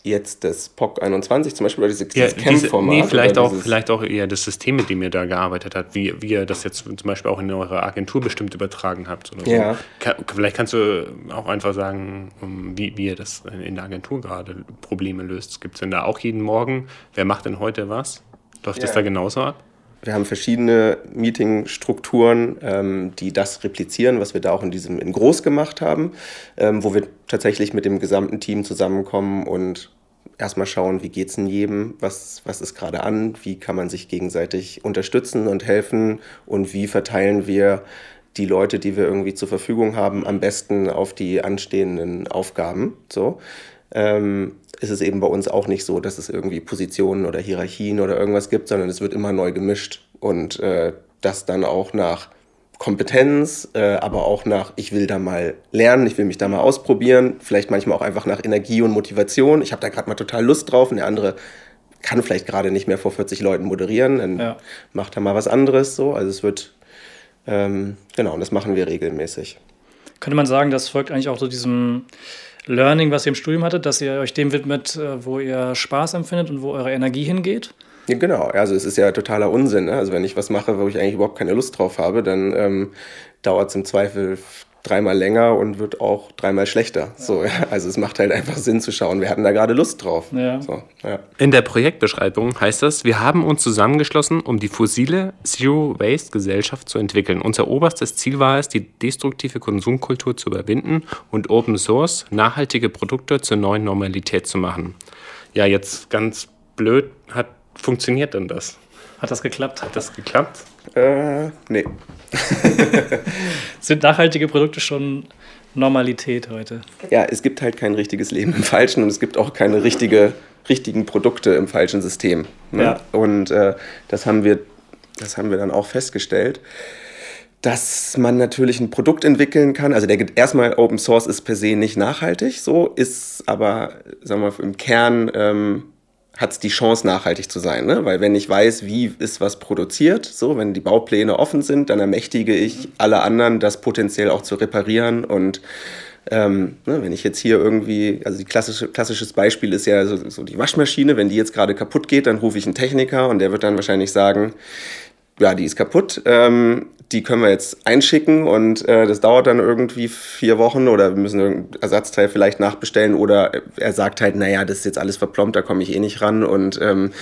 Speaker 2: jetzt das POC 21 zum Beispiel oder diese, dieses ja, Camp-Format?
Speaker 3: Nee, vielleicht auch, vielleicht auch eher das System, mit dem ihr da gearbeitet habt, wie, wie ihr das jetzt zum Beispiel auch in eurer Agentur bestimmt übertragen habt. Oder ja. So. vielleicht kannst du auch einfach sagen, wie, wie ihr das in der Agentur gerade Probleme löst. Gibt es denn da auch jeden Morgen, wer macht denn heute was? Läuft ja. das da genauso ab?
Speaker 2: Wir haben verschiedene Meetingstrukturen, ähm, die das replizieren, was wir da auch in diesem in groß gemacht haben, ähm, wo wir tatsächlich mit dem gesamten Team zusammenkommen und erstmal schauen, wie geht es in jedem, was, was ist gerade an, wie kann man sich gegenseitig unterstützen und helfen und wie verteilen wir die Leute, die wir irgendwie zur Verfügung haben, am besten auf die anstehenden Aufgaben. So. Ähm, ist es eben bei uns auch nicht so, dass es irgendwie Positionen oder Hierarchien oder irgendwas gibt, sondern es wird immer neu gemischt und äh, das dann auch nach Kompetenz, äh, aber auch nach, ich will da mal lernen, ich will mich da mal ausprobieren, vielleicht manchmal auch einfach nach Energie und Motivation. Ich habe da gerade mal total Lust drauf und der andere kann vielleicht gerade nicht mehr vor 40 Leuten moderieren, dann ja. macht er mal was anderes so. Also es wird, ähm, genau, und das machen wir regelmäßig.
Speaker 1: Könnte man sagen, das folgt eigentlich auch so diesem Learning, was ihr im Studium hattet, dass ihr euch dem widmet, äh, wo ihr Spaß empfindet und wo eure Energie hingeht?
Speaker 2: Ja, genau, also es ist ja totaler Unsinn. Ne? Also wenn ich was mache, wo ich eigentlich überhaupt keine Lust drauf habe, dann ähm, dauert es im Zweifel dreimal länger und wird auch dreimal schlechter. Ja. So, ja. Also es macht halt einfach Sinn zu schauen, wir hatten da gerade Lust drauf. Ja. So,
Speaker 3: In der Projektbeschreibung heißt das, wir haben uns zusammengeschlossen, um die fossile Zero-Waste-Gesellschaft zu entwickeln. Unser oberstes Ziel war es, die destruktive Konsumkultur zu überwinden und Open Source nachhaltige Produkte zur neuen Normalität zu machen. Ja, jetzt ganz blöd, hat funktioniert denn das?
Speaker 1: Hat das geklappt?
Speaker 3: Hat das geklappt?
Speaker 2: Äh, nee. <laughs>
Speaker 1: Sind nachhaltige Produkte schon Normalität heute?
Speaker 2: Ja, es gibt halt kein richtiges Leben im Falschen und es gibt auch keine richtige, richtigen Produkte im falschen System. Ne? Ja. Und äh, das, haben wir, das haben wir dann auch festgestellt dass man natürlich ein Produkt entwickeln kann. Also der, erstmal Open Source ist per se nicht nachhaltig, so ist aber, sagen wir, im Kern ähm, hat es die Chance, nachhaltig zu sein. Ne? Weil wenn ich weiß, wie ist was produziert, so, wenn die Baupläne offen sind, dann ermächtige ich alle anderen, das potenziell auch zu reparieren. Und ähm, ne, wenn ich jetzt hier irgendwie, also klassische, klassisches Beispiel ist ja so, so die Waschmaschine, wenn die jetzt gerade kaputt geht, dann rufe ich einen Techniker und der wird dann wahrscheinlich sagen, ja, die ist kaputt. Ähm, die können wir jetzt einschicken und äh, das dauert dann irgendwie vier Wochen oder wir müssen irgendein Ersatzteil vielleicht nachbestellen oder er sagt halt, naja, das ist jetzt alles verplombt, da komme ich eh nicht ran und ähm,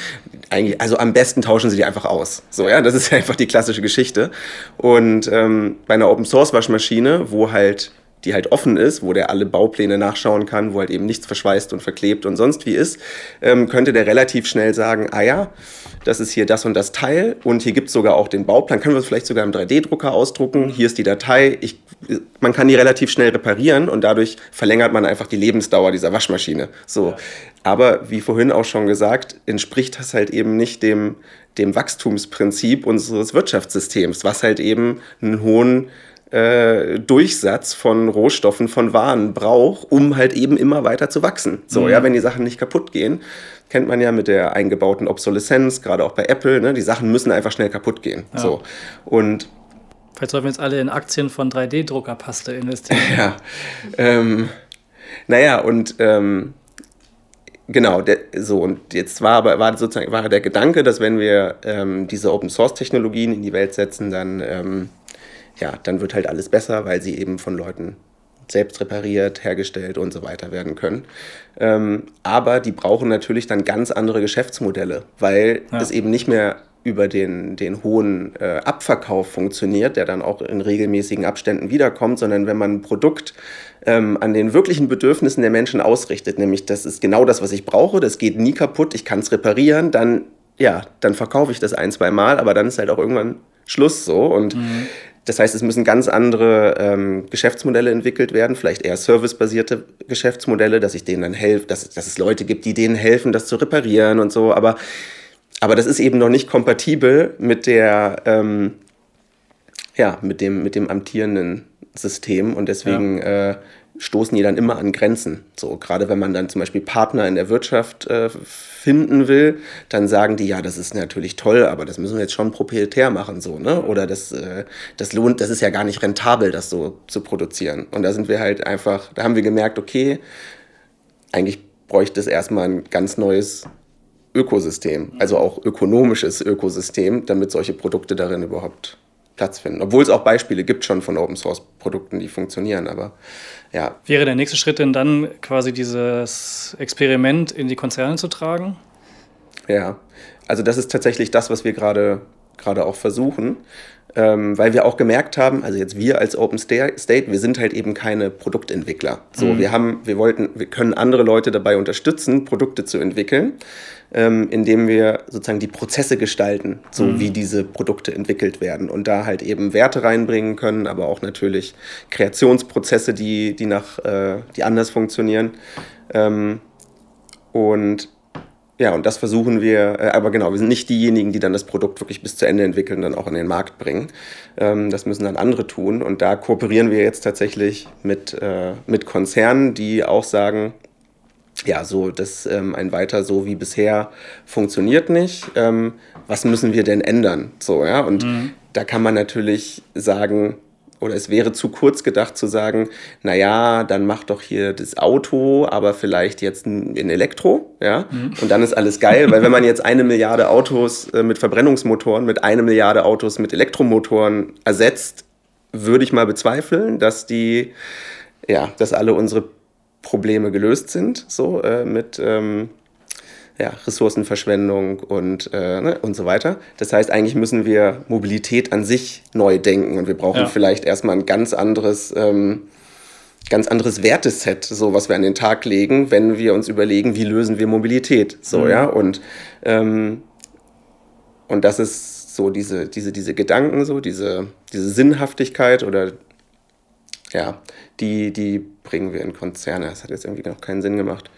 Speaker 2: eigentlich, also am besten tauschen sie die einfach aus. So, ja, das ist <laughs> einfach die klassische Geschichte. Und ähm, bei einer Open Source Waschmaschine, wo halt die halt offen ist, wo der alle Baupläne nachschauen kann, wo halt eben nichts verschweißt und verklebt und sonst wie ist, ähm, könnte der relativ schnell sagen, ah ja, das ist hier das und das Teil und hier gibt es sogar auch den Bauplan, können wir es vielleicht sogar im 3D-Drucker ausdrucken, hier ist die Datei, ich, man kann die relativ schnell reparieren und dadurch verlängert man einfach die Lebensdauer dieser Waschmaschine. So. Ja. Aber wie vorhin auch schon gesagt, entspricht das halt eben nicht dem, dem Wachstumsprinzip unseres Wirtschaftssystems, was halt eben einen hohen äh, Durchsatz von Rohstoffen, von Waren braucht, um halt eben immer weiter zu wachsen. So, mhm. ja, wenn die Sachen nicht kaputt gehen, kennt man ja mit der eingebauten Obsoleszenz, gerade auch bei Apple, ne, die Sachen müssen einfach schnell kaputt gehen. Ja. So. Und
Speaker 1: Vielleicht sollten wir jetzt alle in Aktien von 3D-Druckerpaste investieren. <laughs>
Speaker 2: ja. Ähm, naja, und ähm, genau, der, so, und jetzt war aber war sozusagen war der Gedanke, dass wenn wir ähm, diese Open Source Technologien in die Welt setzen, dann ähm, ja, dann wird halt alles besser, weil sie eben von Leuten selbst repariert, hergestellt und so weiter werden können. Ähm, aber die brauchen natürlich dann ganz andere Geschäftsmodelle, weil ja. es eben nicht mehr über den, den hohen äh, Abverkauf funktioniert, der dann auch in regelmäßigen Abständen wiederkommt, sondern wenn man ein Produkt ähm, an den wirklichen Bedürfnissen der Menschen ausrichtet, nämlich das ist genau das, was ich brauche, das geht nie kaputt, ich kann es reparieren, dann ja, dann verkaufe ich das ein, zwei Mal, aber dann ist halt auch irgendwann Schluss so und mhm. Das heißt, es müssen ganz andere ähm, Geschäftsmodelle entwickelt werden, vielleicht eher servicebasierte Geschäftsmodelle, dass ich denen dann helfe, dass, dass es Leute gibt, die denen helfen, das zu reparieren und so. Aber, aber das ist eben noch nicht kompatibel mit der, ähm, ja, mit dem, mit dem amtierenden System und deswegen ja. äh, stoßen die dann immer an Grenzen. So, gerade wenn man dann zum Beispiel Partner in der Wirtschaft äh, finden will, dann sagen die, ja, das ist natürlich toll, aber das müssen wir jetzt schon proprietär machen, so, ne? Oder das, äh, das lohnt, das ist ja gar nicht rentabel, das so zu produzieren. Und da sind wir halt einfach, da haben wir gemerkt, okay, eigentlich bräuchte es erstmal ein ganz neues Ökosystem, also auch ökonomisches Ökosystem, damit solche Produkte darin überhaupt Platz finden. Obwohl es auch Beispiele gibt schon von Open Source Produkten, die funktionieren, aber ja.
Speaker 1: Wäre der nächste Schritt denn dann quasi dieses Experiment in die Konzerne zu tragen?
Speaker 2: Ja, also das ist tatsächlich das, was wir gerade gerade auch versuchen, ähm, weil wir auch gemerkt haben, also jetzt wir als Open State, wir sind halt eben keine Produktentwickler. So, mhm. wir haben, wir wollten, wir können andere Leute dabei unterstützen, Produkte zu entwickeln ähm, indem wir sozusagen die Prozesse gestalten, so mhm. wie diese Produkte entwickelt werden und da halt eben Werte reinbringen können, aber auch natürlich Kreationsprozesse, die, die, nach, äh, die anders funktionieren. Ähm, und ja, und das versuchen wir, äh, aber genau, wir sind nicht diejenigen, die dann das Produkt wirklich bis zu Ende entwickeln und dann auch in den Markt bringen. Ähm, das müssen dann andere tun. Und da kooperieren wir jetzt tatsächlich mit, äh, mit Konzernen, die auch sagen, ja, so das ähm, ein weiter so wie bisher funktioniert nicht. Ähm, was müssen wir denn ändern? So, ja, und mhm. da kann man natürlich sagen, oder es wäre zu kurz gedacht zu sagen, naja, dann mach doch hier das Auto, aber vielleicht jetzt in Elektro, ja, mhm. und dann ist alles geil, weil wenn man jetzt eine Milliarde Autos äh, mit Verbrennungsmotoren mit eine Milliarde Autos mit Elektromotoren ersetzt, würde ich mal bezweifeln, dass die, ja, dass alle unsere Probleme gelöst sind, so äh, mit ähm, ja, Ressourcenverschwendung und, äh, ne, und so weiter. Das heißt, eigentlich müssen wir Mobilität an sich neu denken und wir brauchen ja. vielleicht erstmal ein ganz anderes, ähm, ganz anderes Werteset, so was wir an den Tag legen, wenn wir uns überlegen, wie lösen wir Mobilität. So, mhm. ja, und, ähm, und das ist so diese, diese, diese Gedanken, so diese, diese Sinnhaftigkeit oder ja, die, die bringen wir in Konzerne. Das hat jetzt irgendwie noch keinen Sinn gemacht.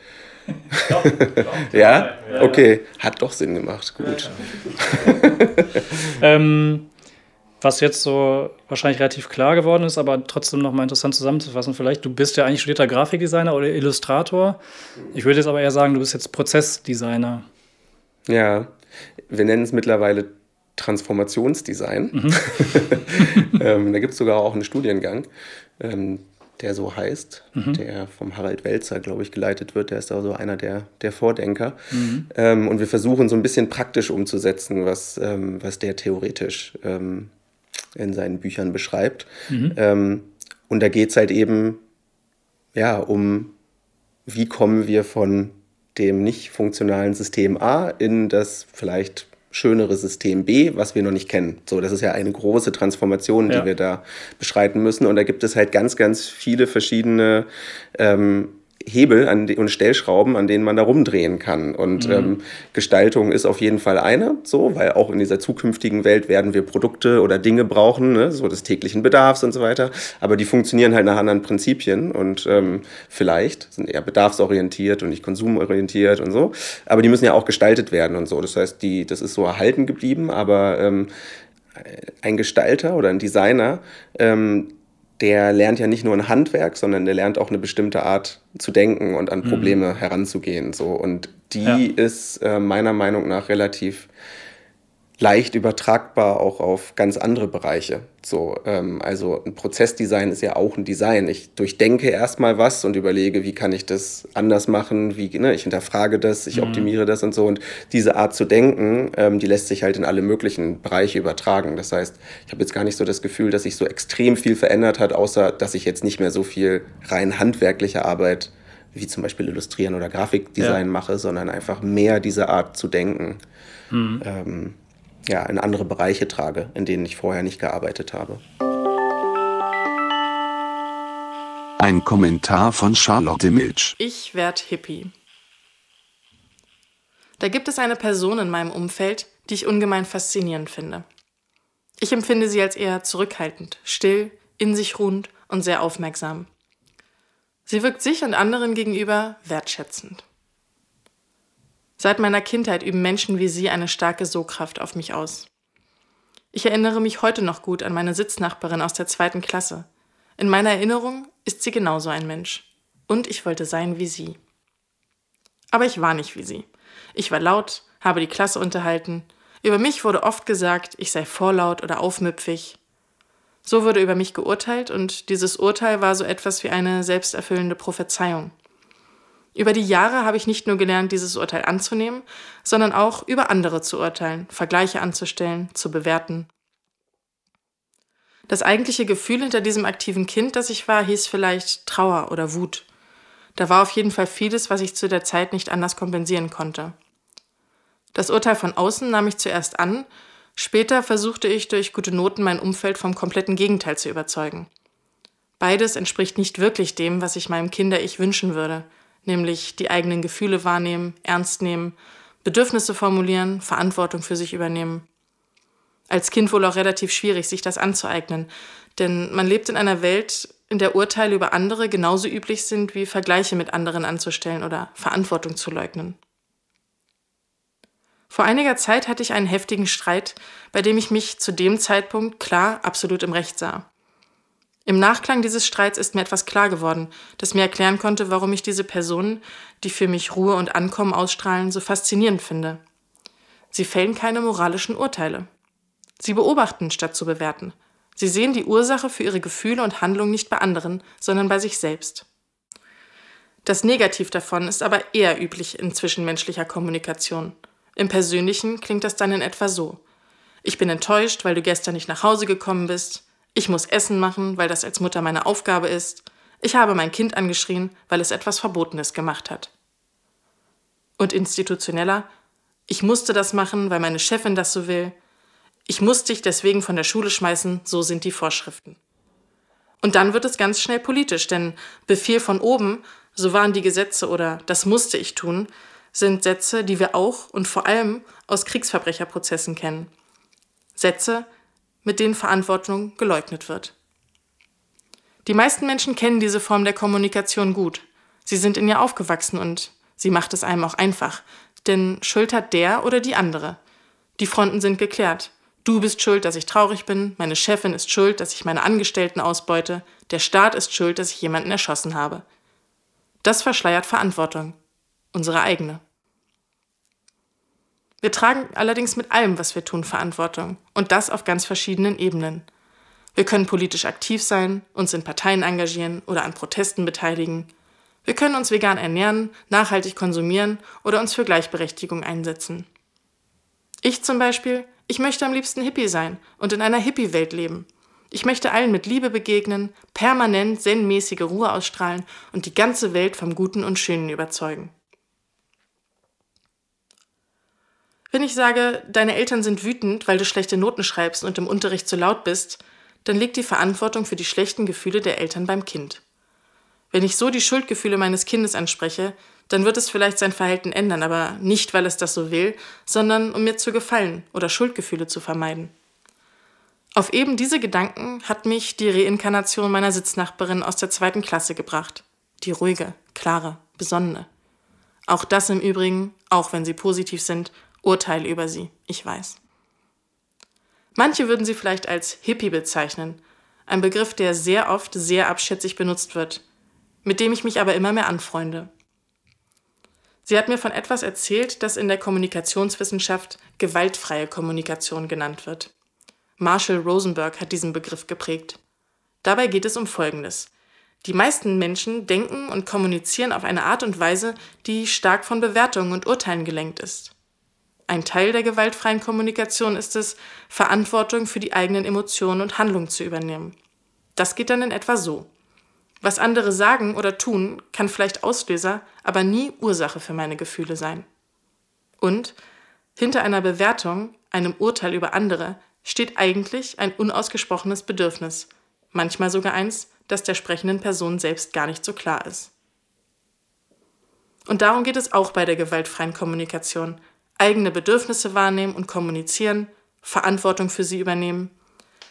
Speaker 2: <laughs> Doch, doch, ja? ja? Okay, hat doch Sinn gemacht. Gut. <laughs>
Speaker 1: ähm, was jetzt so wahrscheinlich relativ klar geworden ist, aber trotzdem nochmal interessant zusammenzufassen, vielleicht, du bist ja eigentlich studierter Grafikdesigner oder Illustrator. Ich würde jetzt aber eher sagen, du bist jetzt Prozessdesigner.
Speaker 2: Ja, wir nennen es mittlerweile Transformationsdesign. Mhm. <laughs> ähm, da gibt es sogar auch einen Studiengang. Ähm, der so heißt, mhm. der vom Harald Welzer, glaube ich, geleitet wird. Der ist da so einer der, der Vordenker. Mhm. Ähm, und wir versuchen so ein bisschen praktisch umzusetzen, was, ähm, was der theoretisch ähm, in seinen Büchern beschreibt. Mhm. Ähm, und da geht es halt eben ja, um, wie kommen wir von dem nicht funktionalen System A in das vielleicht schönere System B, was wir noch nicht kennen. So, das ist ja eine große Transformation, die ja. wir da beschreiten müssen. Und da gibt es halt ganz, ganz viele verschiedene ähm, Hebel an und Stellschrauben, an denen man da rumdrehen kann. Und mhm. ähm, Gestaltung ist auf jeden Fall eine, so, weil auch in dieser zukünftigen Welt werden wir Produkte oder Dinge brauchen, ne, so des täglichen Bedarfs und so weiter. Aber die funktionieren halt nach anderen Prinzipien und ähm, vielleicht sind eher bedarfsorientiert und nicht konsumorientiert und so. Aber die müssen ja auch gestaltet werden und so. Das heißt, die, das ist so erhalten geblieben, aber ähm, ein Gestalter oder ein Designer, ähm, der lernt ja nicht nur ein Handwerk, sondern der lernt auch eine bestimmte Art zu denken und an mhm. Probleme mhm. heranzugehen. So. Und die ja. ist äh, meiner Meinung nach relativ leicht übertragbar auch auf ganz andere Bereiche. So, ähm, also ein Prozessdesign ist ja auch ein Design. Ich durchdenke erstmal was und überlege, wie kann ich das anders machen, wie, ne, ich hinterfrage das, ich mhm. optimiere das und so. Und diese Art zu denken, ähm, die lässt sich halt in alle möglichen Bereiche übertragen. Das heißt, ich habe jetzt gar nicht so das Gefühl, dass sich so extrem viel verändert hat, außer dass ich jetzt nicht mehr so viel rein handwerkliche Arbeit wie zum Beispiel Illustrieren oder Grafikdesign ja. mache, sondern einfach mehr diese Art zu denken. Mhm. Ähm, ja, in andere Bereiche trage, in denen ich vorher nicht gearbeitet habe.
Speaker 4: Ein Kommentar von Charlotte Milch.
Speaker 5: Ich werd Hippie. Da gibt es eine Person in meinem Umfeld, die ich ungemein faszinierend finde. Ich empfinde sie als eher zurückhaltend, still, in sich ruhend und sehr aufmerksam. Sie wirkt sich und anderen gegenüber wertschätzend. Seit meiner Kindheit üben Menschen wie sie eine starke Sogkraft auf mich aus. Ich erinnere mich heute noch gut an meine Sitznachbarin aus der zweiten Klasse. In meiner Erinnerung ist sie genauso ein Mensch. Und ich wollte sein wie sie. Aber ich war nicht wie sie. Ich war laut, habe die Klasse unterhalten. Über mich wurde oft gesagt, ich sei vorlaut oder aufmüpfig. So wurde über mich geurteilt und dieses Urteil war so etwas wie eine selbsterfüllende Prophezeiung. Über die Jahre habe ich nicht nur gelernt, dieses Urteil anzunehmen, sondern auch über andere zu urteilen, Vergleiche anzustellen, zu bewerten. Das eigentliche Gefühl hinter diesem aktiven Kind, das ich war, hieß vielleicht Trauer oder Wut. Da war auf jeden Fall vieles, was ich zu der Zeit nicht anders kompensieren konnte. Das Urteil von außen nahm ich zuerst an, später versuchte ich durch gute Noten mein Umfeld vom kompletten Gegenteil zu überzeugen. Beides entspricht nicht wirklich dem, was ich meinem Kinder-Ich wünschen würde – nämlich die eigenen Gefühle wahrnehmen, ernst nehmen, Bedürfnisse formulieren, Verantwortung für sich übernehmen. Als Kind wohl auch relativ schwierig, sich das anzueignen, denn man lebt in einer Welt, in der Urteile über andere genauso üblich sind wie Vergleiche mit anderen anzustellen oder Verantwortung zu leugnen. Vor einiger Zeit hatte ich einen heftigen Streit, bei dem ich mich zu dem Zeitpunkt klar absolut im Recht sah. Im Nachklang dieses Streits ist mir etwas klar geworden, das mir erklären konnte, warum ich diese Personen, die für mich Ruhe und Ankommen ausstrahlen, so faszinierend finde. Sie fällen keine moralischen Urteile. Sie beobachten, statt zu bewerten. Sie sehen die Ursache für ihre Gefühle und Handlungen nicht bei anderen, sondern bei sich selbst. Das Negativ davon ist aber eher üblich in zwischenmenschlicher Kommunikation. Im Persönlichen klingt das dann in etwa so. Ich bin enttäuscht, weil du gestern nicht nach Hause gekommen bist. Ich muss Essen machen, weil das als Mutter meine Aufgabe ist. Ich habe mein Kind angeschrien, weil es etwas Verbotenes gemacht hat. Und institutioneller, ich musste das machen, weil meine Chefin das so will. Ich muss dich deswegen von der Schule schmeißen, so sind die Vorschriften. Und dann wird es ganz schnell politisch, denn Befehl von oben, so waren die Gesetze oder das musste ich tun, sind Sätze, die wir auch und vor allem aus Kriegsverbrecherprozessen kennen. Sätze, mit denen Verantwortung geleugnet wird. Die meisten Menschen kennen diese Form der Kommunikation gut. Sie sind in ihr aufgewachsen und sie macht es einem auch einfach. Denn Schuld hat der oder die andere. Die Fronten sind geklärt. Du bist schuld, dass ich traurig bin, meine Chefin ist schuld, dass ich meine Angestellten ausbeute, der Staat ist schuld, dass ich jemanden erschossen habe. Das verschleiert Verantwortung, unsere eigene. Wir tragen allerdings mit allem, was wir tun, Verantwortung. Und das auf ganz verschiedenen Ebenen. Wir können politisch aktiv sein, uns in Parteien engagieren oder an Protesten beteiligen. Wir können uns vegan ernähren, nachhaltig konsumieren oder uns für Gleichberechtigung einsetzen. Ich zum Beispiel, ich möchte am liebsten Hippie sein und in einer Hippie-Welt leben. Ich möchte allen mit Liebe begegnen, permanent zen-mäßige Ruhe ausstrahlen und die ganze Welt vom Guten und Schönen überzeugen. Wenn ich sage, deine Eltern sind wütend, weil du schlechte Noten schreibst und im Unterricht zu laut bist, dann liegt die Verantwortung für die schlechten Gefühle der Eltern beim Kind. Wenn ich so die Schuldgefühle meines Kindes anspreche, dann wird es vielleicht sein Verhalten ändern, aber nicht, weil es das so will, sondern um mir zu gefallen oder Schuldgefühle zu vermeiden. Auf eben diese Gedanken hat mich die Reinkarnation meiner Sitznachbarin aus der zweiten Klasse gebracht. Die ruhige, klare, besonnene. Auch das im Übrigen, auch wenn sie positiv sind, Urteile über sie, ich weiß. Manche würden sie vielleicht als Hippie bezeichnen, ein Begriff, der sehr oft sehr abschätzig benutzt wird, mit dem ich mich aber immer mehr anfreunde. Sie hat mir von etwas erzählt, das in der Kommunikationswissenschaft gewaltfreie Kommunikation genannt wird. Marshall Rosenberg hat diesen Begriff geprägt. Dabei geht es um Folgendes. Die meisten Menschen denken und kommunizieren auf eine Art und Weise, die stark von Bewertungen und Urteilen gelenkt ist. Ein Teil der gewaltfreien Kommunikation ist es, Verantwortung für die eigenen Emotionen und Handlungen zu übernehmen. Das geht dann in etwa so. Was andere sagen oder tun, kann vielleicht Auslöser, aber nie Ursache für meine Gefühle sein. Und hinter einer Bewertung, einem Urteil über andere, steht eigentlich ein unausgesprochenes Bedürfnis, manchmal sogar eins, das der sprechenden Person selbst gar nicht so klar ist. Und darum geht es auch bei der gewaltfreien Kommunikation, eigene Bedürfnisse wahrnehmen und kommunizieren, Verantwortung für sie übernehmen,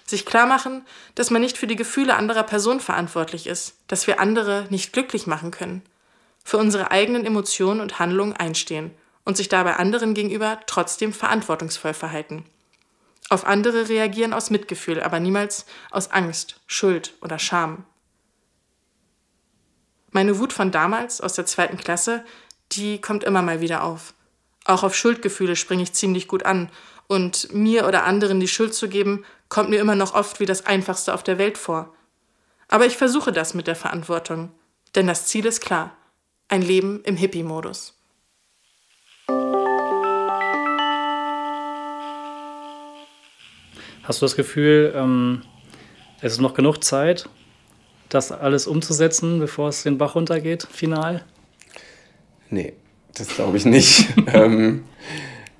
Speaker 5: sich klar machen, dass man nicht für die Gefühle anderer Personen verantwortlich ist, dass wir andere nicht glücklich machen können, für unsere eigenen Emotionen und Handlungen einstehen und sich dabei anderen gegenüber trotzdem verantwortungsvoll verhalten. Auf andere reagieren aus Mitgefühl, aber niemals aus Angst, Schuld oder Scham. Meine Wut von damals, aus der zweiten Klasse, die kommt immer mal wieder auf. Auch auf Schuldgefühle springe ich ziemlich gut an. Und mir oder anderen die Schuld zu geben, kommt mir immer noch oft wie das Einfachste auf der Welt vor. Aber ich versuche das mit der Verantwortung. Denn das Ziel ist klar. Ein Leben im Hippie-Modus.
Speaker 1: Hast du das Gefühl, ähm, es ist noch genug Zeit, das alles umzusetzen, bevor es den Bach runtergeht, final?
Speaker 2: Nee, das glaube ich nicht. <laughs> ähm,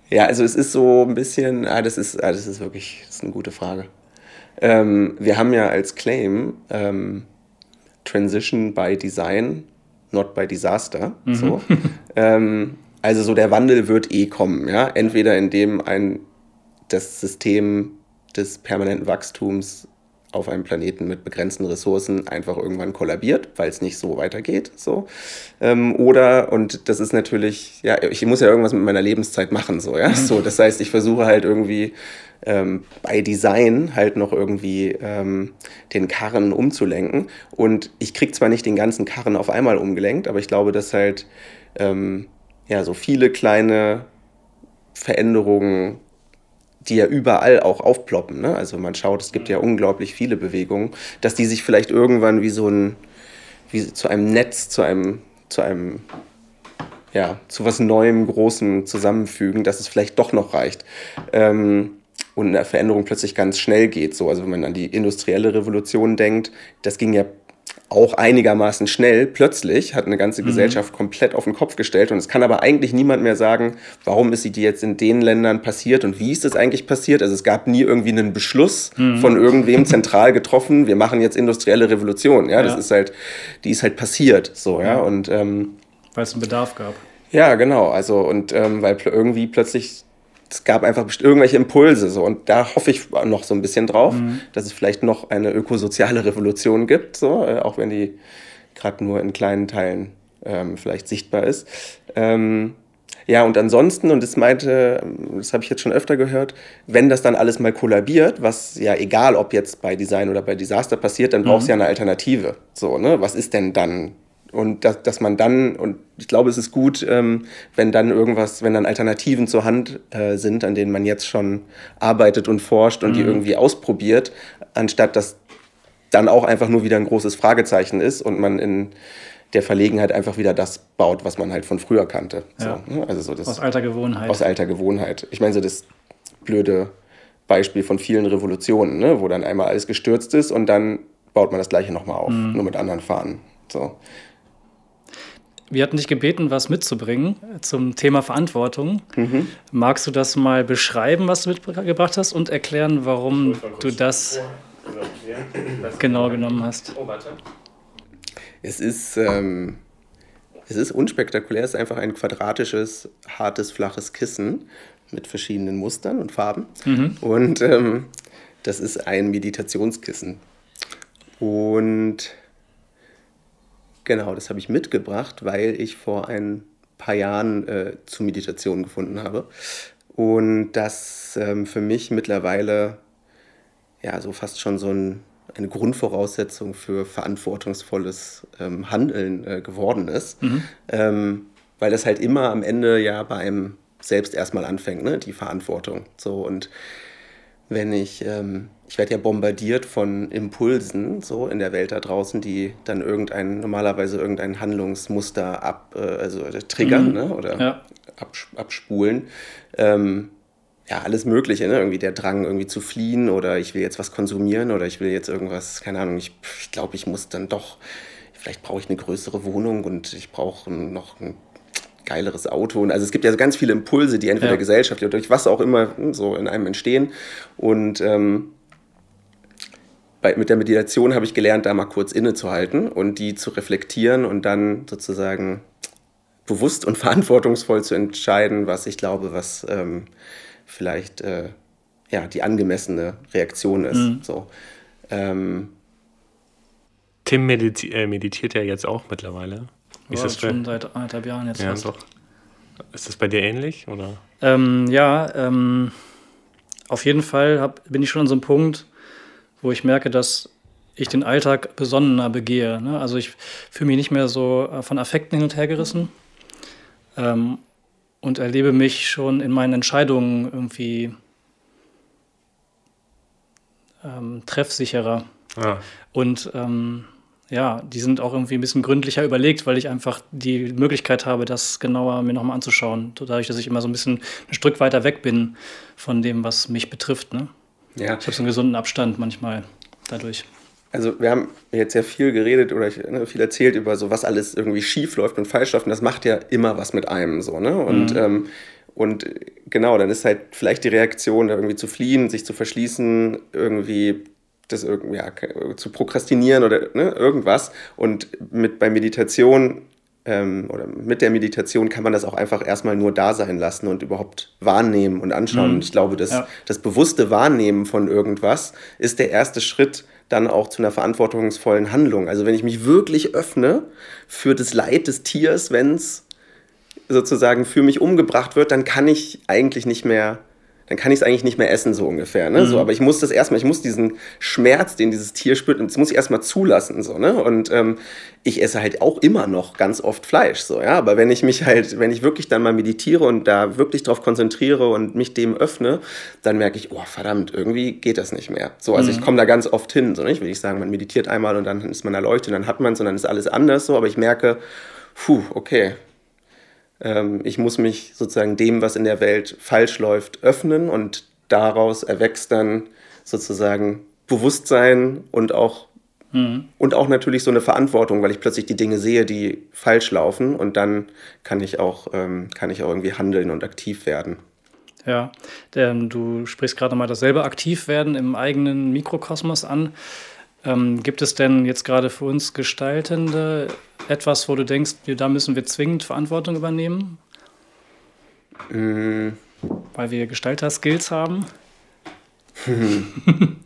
Speaker 2: ja, also es ist so ein bisschen, ah, das, ist, ah, das ist wirklich das ist eine gute Frage. Ähm, wir haben ja als Claim ähm, Transition by Design, not by Disaster. Mhm. So. ähm, also so der Wandel wird eh kommen, ja. Entweder indem ein das System des permanenten Wachstums auf einem Planeten mit begrenzten Ressourcen einfach irgendwann kollabiert, weil es nicht so weitergeht. So. Ähm, oder, und das ist natürlich, ja, ich muss ja irgendwas mit meiner Lebenszeit machen, so, ja. So, das heißt, ich versuche halt irgendwie ähm, bei Design halt noch irgendwie ähm, den Karren umzulenken. Und ich kriege zwar nicht den ganzen Karren auf einmal umgelenkt, aber ich glaube, dass halt ähm, ja so viele kleine Veränderungen die ja überall auch aufploppen. Ne? Also man schaut, es gibt ja unglaublich viele Bewegungen, dass die sich vielleicht irgendwann wie so ein, wie zu einem Netz, zu einem, zu einem, ja, zu was Neuem, Großem zusammenfügen, dass es vielleicht doch noch reicht. Ähm, und eine Veränderung plötzlich ganz schnell geht. So, also wenn man an die industrielle Revolution denkt, das ging ja auch einigermaßen schnell plötzlich hat eine ganze mhm. Gesellschaft komplett auf den Kopf gestellt und es kann aber eigentlich niemand mehr sagen, warum ist sie die jetzt in den Ländern passiert und wie ist das eigentlich passiert. Also es gab nie irgendwie einen Beschluss mhm. von irgendwem zentral getroffen, wir machen jetzt industrielle Revolution. Ja, das ja. ist halt, die ist halt passiert so, ja. Und ähm,
Speaker 1: weil es einen Bedarf gab.
Speaker 2: Ja, genau. Also und ähm, weil irgendwie plötzlich es gab einfach irgendwelche Impulse so und da hoffe ich noch so ein bisschen drauf, mhm. dass es vielleicht noch eine ökosoziale Revolution gibt, so äh, auch wenn die gerade nur in kleinen Teilen ähm, vielleicht sichtbar ist. Ähm, ja, und ansonsten, und das meinte, das habe ich jetzt schon öfter gehört, wenn das dann alles mal kollabiert, was ja egal, ob jetzt bei Design oder bei Disaster passiert, dann braucht es mhm. ja eine Alternative. So, ne? Was ist denn dann und dass, dass man dann, und ich glaube, es ist gut, ähm, wenn dann irgendwas, wenn dann Alternativen zur Hand äh, sind, an denen man jetzt schon arbeitet und forscht und mhm. die irgendwie ausprobiert, anstatt dass dann auch einfach nur wieder ein großes Fragezeichen ist und man in der Verlegenheit einfach wieder das baut, was man halt von früher kannte. Ja. So,
Speaker 1: ne? also so das, aus alter Gewohnheit.
Speaker 2: Aus alter Gewohnheit. Ich meine, so das blöde Beispiel von vielen Revolutionen, ne? wo dann einmal alles gestürzt ist und dann baut man das gleiche nochmal auf, mhm. nur mit anderen Fahnen. So.
Speaker 1: Wir hatten dich gebeten, was mitzubringen zum Thema Verantwortung. Mhm. Magst du das mal beschreiben, was du mitgebracht hast und erklären, warum du das genau genommen hast? Oh, warte.
Speaker 2: Es ist, ähm, es ist unspektakulär, es ist einfach ein quadratisches, hartes, flaches Kissen mit verschiedenen Mustern und Farben. Mhm. Und ähm, das ist ein Meditationskissen. Und Genau, das habe ich mitgebracht, weil ich vor ein paar Jahren äh, zu Meditation gefunden habe. Und das ähm, für mich mittlerweile ja so fast schon so ein, eine Grundvoraussetzung für verantwortungsvolles ähm, Handeln äh, geworden ist. Mhm. Ähm, weil das halt immer am Ende ja bei einem selbst erstmal anfängt, ne? die Verantwortung. So und wenn ich, ähm, ich werde ja bombardiert von Impulsen so in der Welt da draußen, die dann irgendein, normalerweise irgendein Handlungsmuster ab, äh, also äh, triggern mhm. ne? oder ja. abs abspulen. Ähm, ja, alles Mögliche, ne? irgendwie der Drang irgendwie zu fliehen oder ich will jetzt was konsumieren oder ich will jetzt irgendwas, keine Ahnung, ich, ich glaube, ich muss dann doch, vielleicht brauche ich eine größere Wohnung und ich brauche noch ein geileres Auto. Und also es gibt ja ganz viele Impulse, die entweder ja. Gesellschaft oder durch was auch immer hm, so in einem entstehen. Und ähm, bei, mit der Meditation habe ich gelernt, da mal kurz innezuhalten und die zu reflektieren und dann sozusagen bewusst und <laughs> verantwortungsvoll zu entscheiden, was ich glaube, was ähm, vielleicht äh, ja, die angemessene Reaktion ist. Mhm. So. Ähm,
Speaker 3: Tim mediti äh, meditiert ja jetzt auch mittlerweile.
Speaker 1: Ist das schon seit anderthalb Jahren jetzt.
Speaker 3: Ja, fast. doch. Ist das bei dir ähnlich? Oder?
Speaker 1: Ähm, ja, ähm, auf jeden Fall hab, bin ich schon an so einem Punkt, wo ich merke, dass ich den Alltag besonnener begehe. Ne? Also ich fühle mich nicht mehr so äh, von Affekten hin und her gerissen ähm, und erlebe mich schon in meinen Entscheidungen irgendwie ähm, treffsicherer. Ah. Und ähm, ja, die sind auch irgendwie ein bisschen gründlicher überlegt, weil ich einfach die Möglichkeit habe, das genauer mir nochmal anzuschauen. Dadurch, dass ich immer so ein bisschen ein Stück weiter weg bin von dem, was mich betrifft. Ne? Ja. Ich habe so einen gesunden Abstand manchmal dadurch.
Speaker 2: Also wir haben jetzt ja viel geredet oder ne, viel erzählt über so, was alles irgendwie schief läuft und falsch läuft. Und das macht ja immer was mit einem so. Ne? Und, mhm. ähm, und genau, dann ist halt vielleicht die Reaktion, da irgendwie zu fliehen, sich zu verschließen, irgendwie das irgendwie ja, zu prokrastinieren oder ne, irgendwas. Und mit bei Meditation ähm, oder mit der Meditation kann man das auch einfach erstmal nur da sein lassen und überhaupt wahrnehmen und anschauen. Mhm. Und ich glaube, das, ja. das bewusste Wahrnehmen von irgendwas ist der erste Schritt dann auch zu einer verantwortungsvollen Handlung. Also wenn ich mich wirklich öffne für das Leid des Tiers, wenn es sozusagen für mich umgebracht wird, dann kann ich eigentlich nicht mehr dann kann ich es eigentlich nicht mehr essen, so ungefähr. Ne? Mhm. So, aber ich muss das erstmal, ich muss diesen Schmerz, den dieses Tier spürt, das muss ich erstmal zulassen. So, ne? Und ähm, ich esse halt auch immer noch ganz oft Fleisch. So, ja? Aber wenn ich mich halt, wenn ich wirklich dann mal meditiere und da wirklich drauf konzentriere und mich dem öffne, dann merke ich, oh verdammt, irgendwie geht das nicht mehr. So, also mhm. ich komme da ganz oft hin. So, ne? Ich will nicht sagen, man meditiert einmal und dann ist man erleuchtet und dann hat man es und dann ist alles anders so, aber ich merke, puh, okay, ähm, ich muss mich sozusagen dem, was in der Welt falsch läuft, öffnen und daraus erwächst dann sozusagen Bewusstsein und auch mhm. und auch natürlich so eine Verantwortung, weil ich plötzlich die Dinge sehe, die falsch laufen und dann kann ich auch ähm, kann ich auch irgendwie handeln und aktiv werden.
Speaker 1: Ja, denn du sprichst gerade mal dasselbe aktiv werden im eigenen Mikrokosmos an. Ähm, gibt es denn jetzt gerade für uns Gestaltende etwas, wo du denkst, da müssen wir zwingend Verantwortung übernehmen? Mm. Weil wir Gestalter-Skills haben? <laughs>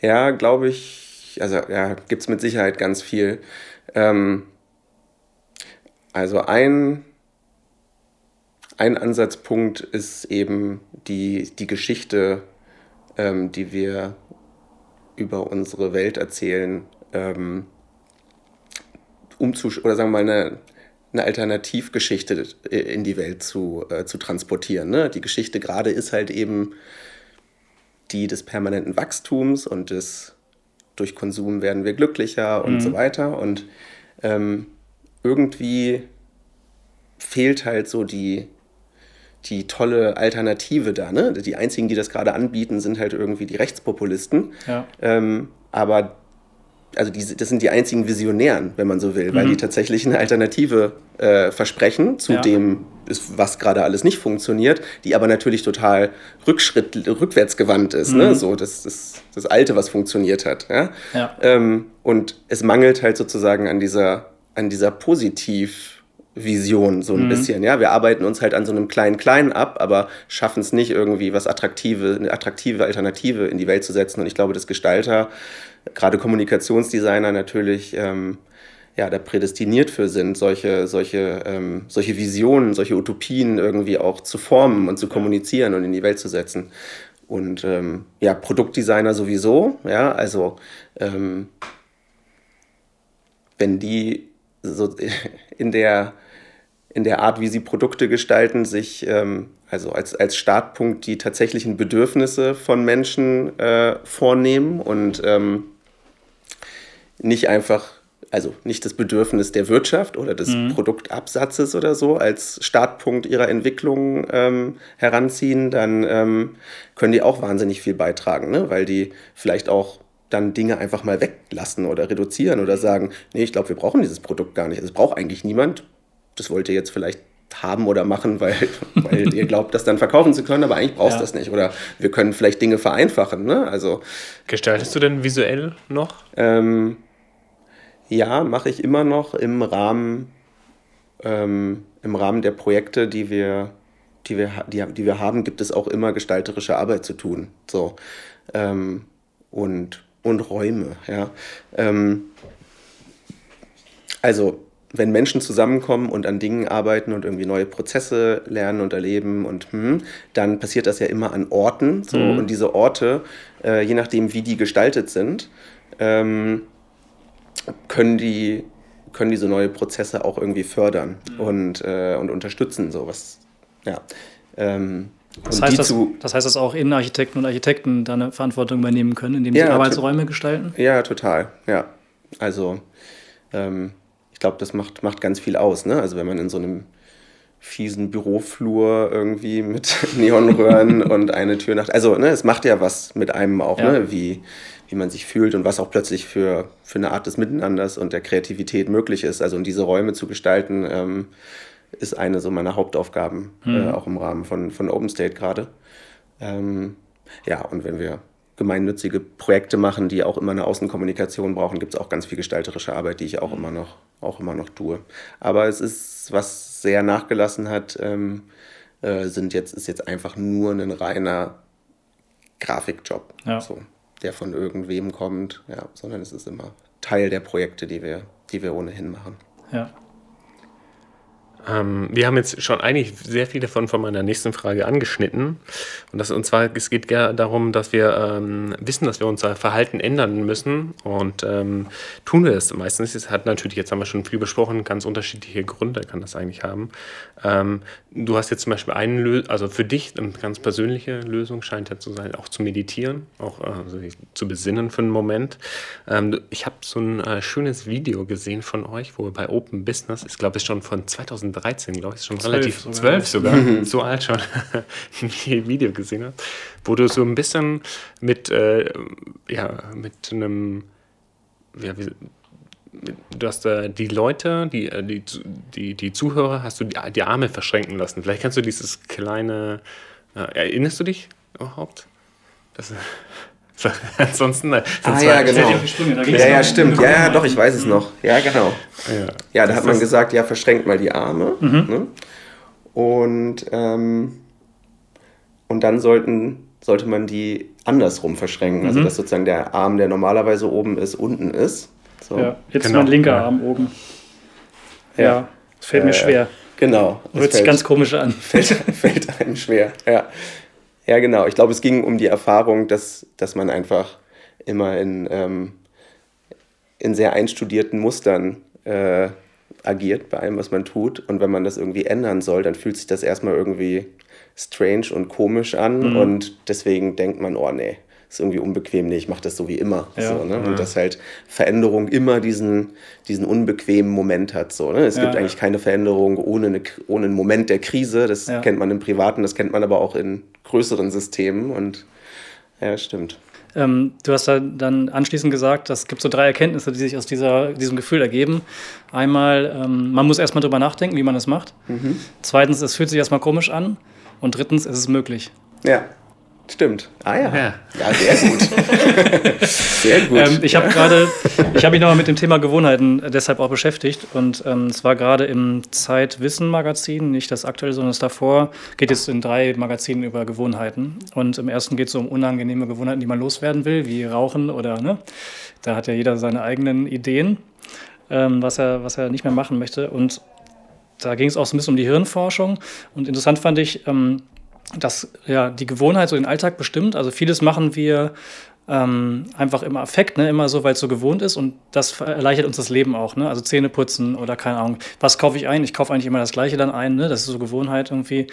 Speaker 2: ja, glaube ich. Also ja, gibt es mit Sicherheit ganz viel. Ähm, also ein, ein Ansatzpunkt ist eben die, die Geschichte, ähm, die wir über unsere Welt erzählen, ähm, umzusch oder sagen wir mal eine, eine Alternativgeschichte in die Welt zu, äh, zu transportieren. Ne? Die Geschichte gerade ist halt eben die des permanenten Wachstums und des durch Konsum werden wir glücklicher und mhm. so weiter. Und ähm, irgendwie fehlt halt so die, die tolle Alternative da. Ne? Die einzigen, die das gerade anbieten, sind halt irgendwie die Rechtspopulisten. Ja. Ähm, aber also die, das sind die einzigen Visionären, wenn man so will, mhm. weil die tatsächlich eine Alternative äh, versprechen zu ja. dem, was gerade alles nicht funktioniert, die aber natürlich total Rückschritt, rückwärtsgewandt ist. Ne? Mhm. Ne? So das, das, das Alte, was funktioniert hat. Ja? ja. Ähm, und es mangelt halt sozusagen an dieser, an dieser Positiv- Vision so ein mhm. bisschen. Ja, wir arbeiten uns halt an so einem kleinen Kleinen ab, aber schaffen es nicht irgendwie was attraktive, eine attraktive Alternative in die Welt zu setzen. Und ich glaube, dass Gestalter, gerade Kommunikationsdesigner natürlich ähm, ja, da prädestiniert für sind, solche, solche, ähm, solche Visionen, solche Utopien irgendwie auch zu formen und zu kommunizieren und in die Welt zu setzen. Und ähm, ja, Produktdesigner sowieso, ja, also ähm, wenn die so <laughs> in der, in der Art, wie sie Produkte gestalten, sich ähm, also als, als Startpunkt die tatsächlichen Bedürfnisse von Menschen äh, vornehmen und ähm, nicht einfach, also nicht das Bedürfnis der Wirtschaft oder des mhm. Produktabsatzes oder so als Startpunkt ihrer Entwicklung ähm, heranziehen, dann ähm, können die auch wahnsinnig viel beitragen, ne? weil die vielleicht auch dann Dinge einfach mal weglassen oder reduzieren oder sagen, nee, ich glaube, wir brauchen dieses Produkt gar nicht. Das braucht eigentlich niemand. Das wollt ihr jetzt vielleicht haben oder machen, weil, <laughs> weil ihr glaubt, das dann verkaufen zu können, aber eigentlich brauchst du ja. das nicht. Oder wir können vielleicht Dinge vereinfachen. Ne? Also,
Speaker 3: Gestaltest du denn visuell noch?
Speaker 2: Ähm, ja, mache ich immer noch im Rahmen, ähm, im Rahmen der Projekte, die wir, die, wir, die, die wir haben, gibt es auch immer gestalterische Arbeit zu tun. So. Ähm, und und Räume. Ja. Ähm, also wenn Menschen zusammenkommen und an Dingen arbeiten und irgendwie neue Prozesse lernen und erleben und hm, dann passiert das ja immer an Orten. So. Mhm. Und diese Orte, äh, je nachdem wie die gestaltet sind, ähm, können die können diese neue Prozesse auch irgendwie fördern mhm. und, äh, und unterstützen. So was, ja. Ähm,
Speaker 1: das heißt, dass, das heißt, dass auch Innenarchitekten und Architekten da eine Verantwortung übernehmen können, indem sie ja, Arbeitsräume gestalten?
Speaker 2: Ja, total. Ja. Also, ähm, ich glaube, das macht, macht ganz viel aus. Ne? Also, wenn man in so einem fiesen Büroflur irgendwie mit <laughs> Neonröhren <laughs> und eine Tür nach. Also, ne, es macht ja was mit einem auch, ja. ne? wie, wie man sich fühlt und was auch plötzlich für, für eine Art des Miteinanders und der Kreativität möglich ist. Also, um diese Räume zu gestalten. Ähm, ist eine so meiner Hauptaufgaben, mhm. äh, auch im Rahmen von, von Open State gerade. Ähm, ja, und wenn wir gemeinnützige Projekte machen, die auch immer eine Außenkommunikation brauchen, gibt es auch ganz viel gestalterische Arbeit, die ich auch immer noch, auch immer noch tue. Aber es ist, was sehr nachgelassen hat, ähm, äh, sind jetzt, ist jetzt einfach nur ein reiner Grafikjob, ja. so, der von irgendwem kommt, ja, sondern es ist immer Teil der Projekte, die wir, die wir ohnehin machen.
Speaker 1: Ja.
Speaker 3: Ähm, wir haben jetzt schon eigentlich sehr viel davon von meiner nächsten Frage angeschnitten. Und, das, und zwar, es geht darum, dass wir ähm, wissen, dass wir unser Verhalten ändern müssen. Und ähm, tun wir es meistens. Es hat natürlich, jetzt haben wir schon viel besprochen, ganz unterschiedliche Gründe kann das eigentlich haben. Ähm, du hast jetzt zum Beispiel eine Lösung, also für dich eine ganz persönliche Lösung scheint ja zu sein, auch zu meditieren, auch also zu besinnen für einen Moment. Ähm, ich habe so ein äh, schönes Video gesehen von euch, wo ihr bei Open Business, ich glaube, es ist schon von 2000 2013, glaube ich, schon 12 relativ sogar. 12 sogar, mhm. so alt schon, <laughs> ein Video gesehen habe, wo du so ein bisschen mit, äh, ja, mit einem, ja, wie, du hast äh, die Leute, die, äh, die, die, die Zuhörer, hast du die, die Arme verschränken lassen. Vielleicht kannst du dieses kleine, äh, erinnerst du dich überhaupt? Das, <laughs> Ansonsten. Äh,
Speaker 2: ah, ja, genau. Ja, ja, stimmt. Ja, ja, doch, ich weiß es noch. Ja, genau. Ja, ja da hat man gesagt, ja, verschränkt mal die Arme. Mhm. Ne? Und, ähm, und dann sollten, sollte man die andersrum verschränken. Also, mhm. Also, dass sozusagen der Arm, der normalerweise oben ist, unten ist.
Speaker 1: So. Ja, jetzt genau. ist mein linker Arm oben. Ja, es fällt äh, mir schwer.
Speaker 2: Genau.
Speaker 1: Hört sich ganz komisch an. <laughs>
Speaker 2: Fällt, fällt einem schwer, ja. Ja, genau. Ich glaube, es ging um die Erfahrung, dass, dass man einfach immer in, ähm, in sehr einstudierten Mustern äh, agiert bei allem, was man tut. Und wenn man das irgendwie ändern soll, dann fühlt sich das erstmal irgendwie strange und komisch an. Mhm. Und deswegen denkt man, oh nee, ist irgendwie unbequem, nee, ich mache das so wie immer. Ja. So, ne? Und dass halt Veränderung immer diesen, diesen unbequemen Moment hat. So, ne? Es ja, gibt eigentlich keine Veränderung ohne, eine, ohne einen Moment der Krise. Das kennt man im Privaten, das kennt man aber auch in größeren Systemen. Und ja, stimmt.
Speaker 1: Ähm, du hast da dann anschließend gesagt, es gibt so drei Erkenntnisse, die sich aus dieser, diesem Gefühl ergeben. Einmal, ähm, man muss erstmal drüber nachdenken, wie man es macht. Mhm. Zweitens, es fühlt sich erstmal komisch an. Und drittens, es ist möglich.
Speaker 2: Ja. Stimmt. Ah ja. Ja, ja sehr gut. <laughs>
Speaker 1: sehr gut. Ähm, ich habe gerade, ich habe mich nochmal mit dem Thema Gewohnheiten deshalb auch beschäftigt. Und ähm, es war gerade im Zeitwissen-Magazin, nicht das aktuelle, sondern das davor, geht es in drei Magazinen über Gewohnheiten. Und im ersten geht es um unangenehme Gewohnheiten, die man loswerden will, wie Rauchen oder, ne? Da hat ja jeder seine eigenen Ideen, ähm, was, er, was er nicht mehr machen möchte. Und da ging es auch so ein bisschen um die Hirnforschung. Und interessant fand ich, dass ja, die Gewohnheit so den Alltag bestimmt. Also vieles machen wir ähm, einfach im Affekt, ne? immer so, weil es so gewohnt ist und das erleichtert uns das Leben auch. Ne? Also Zähne putzen oder keine Ahnung, was kaufe ich ein? Ich kaufe eigentlich immer das Gleiche dann ein, ne? das ist so Gewohnheit irgendwie.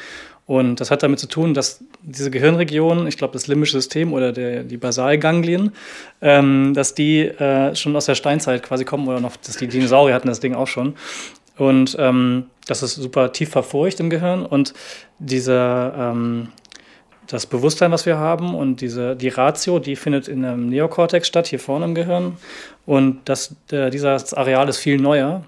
Speaker 1: Und das hat damit zu tun, dass diese Gehirnregionen, ich glaube das limbische System oder der, die Basalganglien, ähm, dass die äh, schon aus der Steinzeit quasi kommen oder noch, dass die Dinosaurier hatten das Ding auch schon. Und ähm, das ist super tief verfurcht im Gehirn. Und diese, ähm, das Bewusstsein, was wir haben und diese, die Ratio, die findet in einem Neokortex statt, hier vorne im Gehirn. Und das, äh, dieses Areal ist viel neuer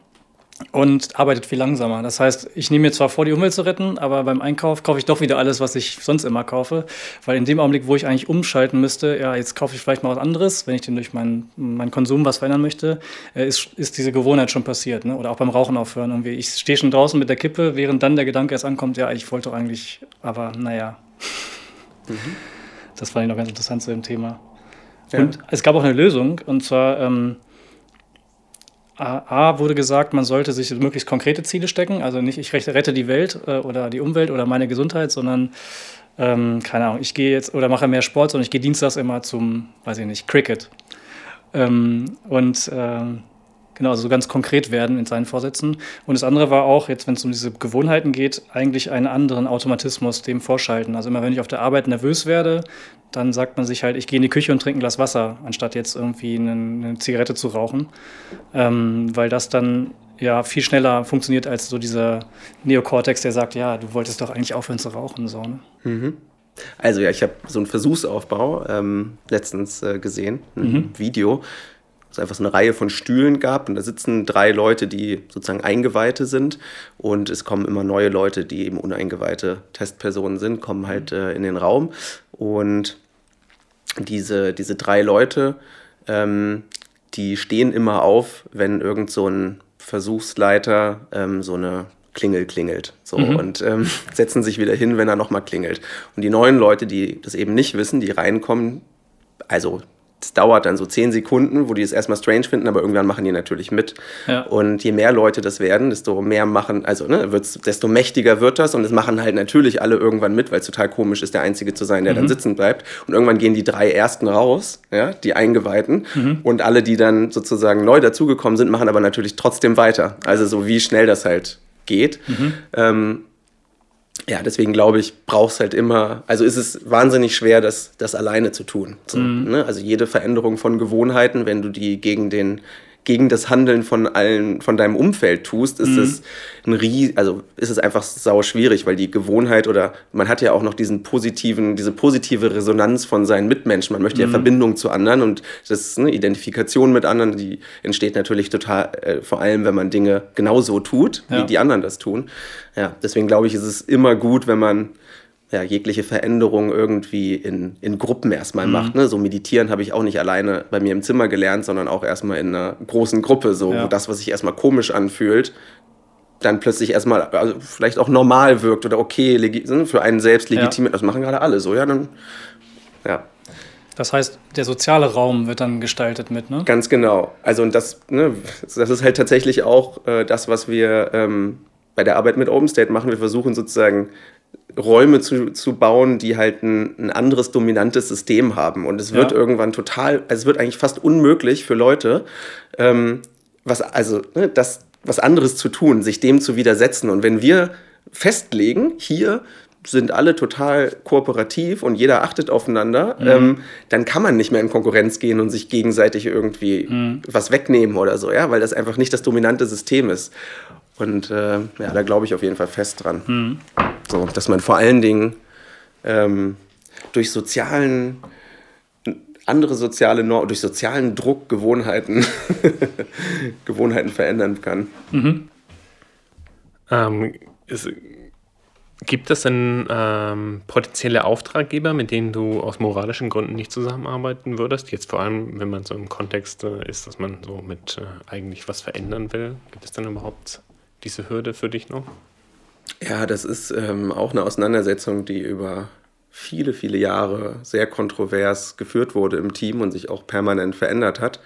Speaker 1: und arbeitet viel langsamer. Das heißt, ich nehme mir zwar vor, die Umwelt zu retten, aber beim Einkauf kaufe ich doch wieder alles, was ich sonst immer kaufe. Weil in dem Augenblick, wo ich eigentlich umschalten müsste, ja, jetzt kaufe ich vielleicht mal was anderes, wenn ich den durch meinen, meinen Konsum was verändern möchte, äh, ist, ist diese Gewohnheit schon passiert. Ne? Oder auch beim Rauchen aufhören. Irgendwie. Ich stehe schon draußen mit der Kippe, während dann der Gedanke erst ankommt, ja, ich wollte doch eigentlich, aber naja. Mhm. Das fand ich noch ganz interessant zu dem Thema. Ja. Und es gab auch eine Lösung, und zwar. Ähm, A, wurde gesagt, man sollte sich möglichst konkrete Ziele stecken. Also nicht, ich rette die Welt äh, oder die Umwelt oder meine Gesundheit, sondern, ähm, keine Ahnung, ich gehe jetzt oder mache mehr Sport, sondern ich gehe dienstags immer zum, weiß ich nicht, Cricket. Ähm, und ähm, genau, also so ganz konkret werden in seinen Vorsätzen. Und das andere war auch, jetzt wenn es um diese Gewohnheiten geht, eigentlich einen anderen Automatismus dem vorschalten. Also immer wenn ich auf der Arbeit nervös werde, dann sagt man sich halt, ich gehe in die Küche und trinke ein Glas Wasser, anstatt jetzt irgendwie eine, eine Zigarette zu rauchen. Ähm, weil das dann ja viel schneller funktioniert als so dieser Neokortex, der sagt, ja, du wolltest doch eigentlich aufhören zu rauchen. So, ne?
Speaker 2: mhm. Also ja, ich habe so einen Versuchsaufbau ähm, letztens äh, gesehen, ein mhm. Video es einfach so eine Reihe von Stühlen gab und da sitzen drei Leute, die sozusagen Eingeweihte sind und es kommen immer neue Leute, die eben uneingeweihte Testpersonen sind, kommen halt äh, in den Raum und diese, diese drei Leute, ähm, die stehen immer auf, wenn irgend so ein Versuchsleiter ähm, so eine Klingel klingelt. So, mhm. Und ähm, <laughs> setzen sich wieder hin, wenn er nochmal klingelt. Und die neuen Leute, die das eben nicht wissen, die reinkommen, also es dauert dann so zehn Sekunden, wo die es erstmal strange finden, aber irgendwann machen die natürlich mit. Ja. Und je mehr Leute das werden, desto mehr machen, also ne, desto mächtiger wird das und es machen halt natürlich alle irgendwann mit, weil es total komisch ist, der Einzige zu sein, der mhm. dann sitzen bleibt. Und irgendwann gehen die drei Ersten raus, ja, die Eingeweihten. Mhm. Und alle, die dann sozusagen neu dazugekommen sind, machen aber natürlich trotzdem weiter. Also so wie schnell das halt geht. Mhm. Ähm, ja, deswegen glaube ich, brauchst halt immer, also ist es wahnsinnig schwer, das, das alleine zu tun. So, mhm. ne? Also jede Veränderung von Gewohnheiten, wenn du die gegen den gegen das Handeln von allen, von deinem Umfeld tust, ist mhm. es ein Ries also ist es einfach sau schwierig, weil die Gewohnheit oder man hat ja auch noch diesen positiven, diese positive Resonanz von seinen Mitmenschen. Man möchte mhm. ja Verbindung zu anderen und das ist eine Identifikation mit anderen, die entsteht natürlich total, äh, vor allem wenn man Dinge genauso tut, ja. wie die anderen das tun. Ja, deswegen glaube ich, ist es immer gut, wenn man ja, jegliche Veränderung irgendwie in, in Gruppen erstmal mhm. macht. Ne? So meditieren habe ich auch nicht alleine bei mir im Zimmer gelernt, sondern auch erstmal in einer großen Gruppe, so ja. wo das, was sich erstmal komisch anfühlt, dann plötzlich erstmal also vielleicht auch normal wirkt oder okay, ne, für einen selbst legitim. Ja. Das machen gerade alle so, ja, dann ja.
Speaker 1: Das heißt, der soziale Raum wird dann gestaltet mit, ne?
Speaker 2: Ganz genau. Also und das, ne, das ist halt tatsächlich auch äh, das, was wir ähm, bei der Arbeit mit OpenState machen. Wir versuchen sozusagen Räume zu, zu bauen, die halt ein, ein anderes dominantes System haben. Und es wird ja. irgendwann total, also es wird eigentlich fast unmöglich für Leute, ähm, was, also, ne, das, was anderes zu tun, sich dem zu widersetzen. Und wenn wir festlegen, hier sind alle total kooperativ und jeder achtet aufeinander, mhm. ähm, dann kann man nicht mehr in Konkurrenz gehen und sich gegenseitig irgendwie mhm. was wegnehmen oder so, ja, weil das einfach nicht das dominante System ist. Und äh, ja, da glaube ich auf jeden Fall fest dran. Mhm. So, dass man vor allen Dingen ähm, durch sozialen, andere soziale Normen, durch sozialen Druck Gewohnheiten, <laughs> Gewohnheiten verändern kann. Mhm.
Speaker 3: Ähm, ist, Gibt es denn ähm, potenzielle Auftraggeber, mit denen du aus moralischen Gründen nicht zusammenarbeiten würdest? Jetzt vor allem, wenn man so im Kontext äh, ist, dass man so mit äh, eigentlich was verändern will. Gibt es denn überhaupt diese Hürde für dich noch?
Speaker 2: Ja, das ist ähm, auch eine Auseinandersetzung, die über viele, viele Jahre sehr kontrovers geführt wurde im Team und sich auch permanent verändert hat.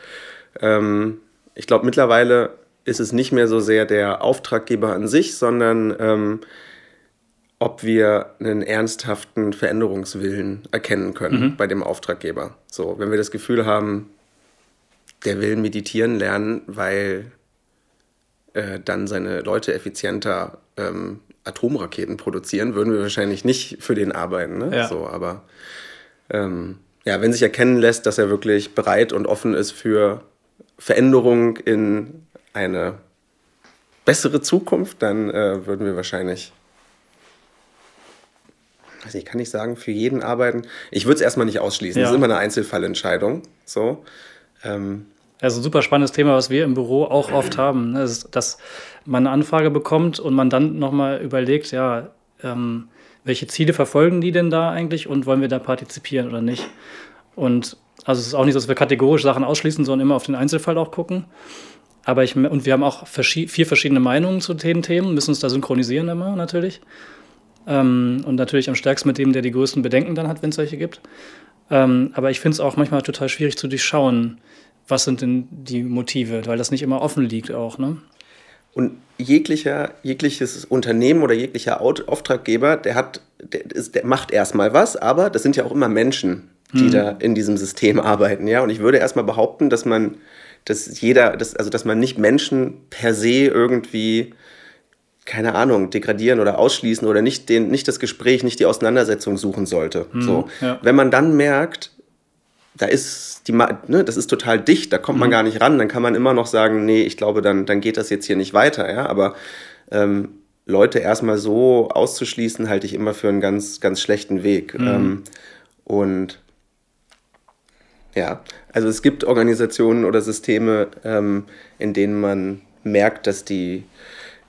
Speaker 2: Ähm, ich glaube, mittlerweile ist es nicht mehr so sehr der Auftraggeber an sich, sondern ähm, ob wir einen ernsthaften Veränderungswillen erkennen können mhm. bei dem Auftraggeber. So, wenn wir das Gefühl haben, der will meditieren lernen, weil äh, dann seine Leute effizienter ähm, Atomraketen produzieren, würden wir wahrscheinlich nicht für den arbeiten. Ne? Ja. So, aber ähm, ja, wenn sich erkennen lässt, dass er wirklich bereit und offen ist für Veränderung in eine bessere Zukunft, dann äh, würden wir wahrscheinlich also ich kann nicht sagen, für jeden arbeiten. Ich würde es erstmal nicht ausschließen. Ja. Das ist immer eine Einzelfallentscheidung. So.
Speaker 1: Ähm. Also ein super spannendes Thema, was wir im Büro auch oft haben, ne? ist, dass man eine Anfrage bekommt und man dann nochmal überlegt, ja, ähm, welche Ziele verfolgen die denn da eigentlich und wollen wir da partizipieren oder nicht? Und also es ist auch nicht so, dass wir kategorisch Sachen ausschließen, sondern immer auf den Einzelfall auch gucken. Aber ich, und wir haben auch vier verschiedene Meinungen zu den Themen, müssen uns da synchronisieren immer natürlich. Ähm, und natürlich am stärksten mit dem, der die größten Bedenken dann hat, wenn es solche gibt. Ähm, aber ich finde es auch manchmal total schwierig zu durchschauen, was sind denn die Motive, weil das nicht immer offen liegt auch. Ne?
Speaker 2: Und jeglicher, jegliches Unternehmen oder jeglicher Auftraggeber, der hat, der, der macht erstmal was, aber das sind ja auch immer Menschen, die mhm. da in diesem System arbeiten, ja. Und ich würde erstmal behaupten, dass man, dass jeder, dass, also dass man nicht Menschen per se irgendwie keine Ahnung, degradieren oder ausschließen oder nicht, den, nicht das Gespräch, nicht die Auseinandersetzung suchen sollte. Mhm, so. Ja. Wenn man dann merkt, da ist die, ne, das ist total dicht, da kommt man mhm. gar nicht ran, dann kann man immer noch sagen, nee, ich glaube, dann, dann geht das jetzt hier nicht weiter, ja, aber ähm, Leute erstmal so auszuschließen, halte ich immer für einen ganz, ganz schlechten Weg. Mhm. Ähm, und ja, also es gibt Organisationen oder Systeme, ähm, in denen man merkt, dass die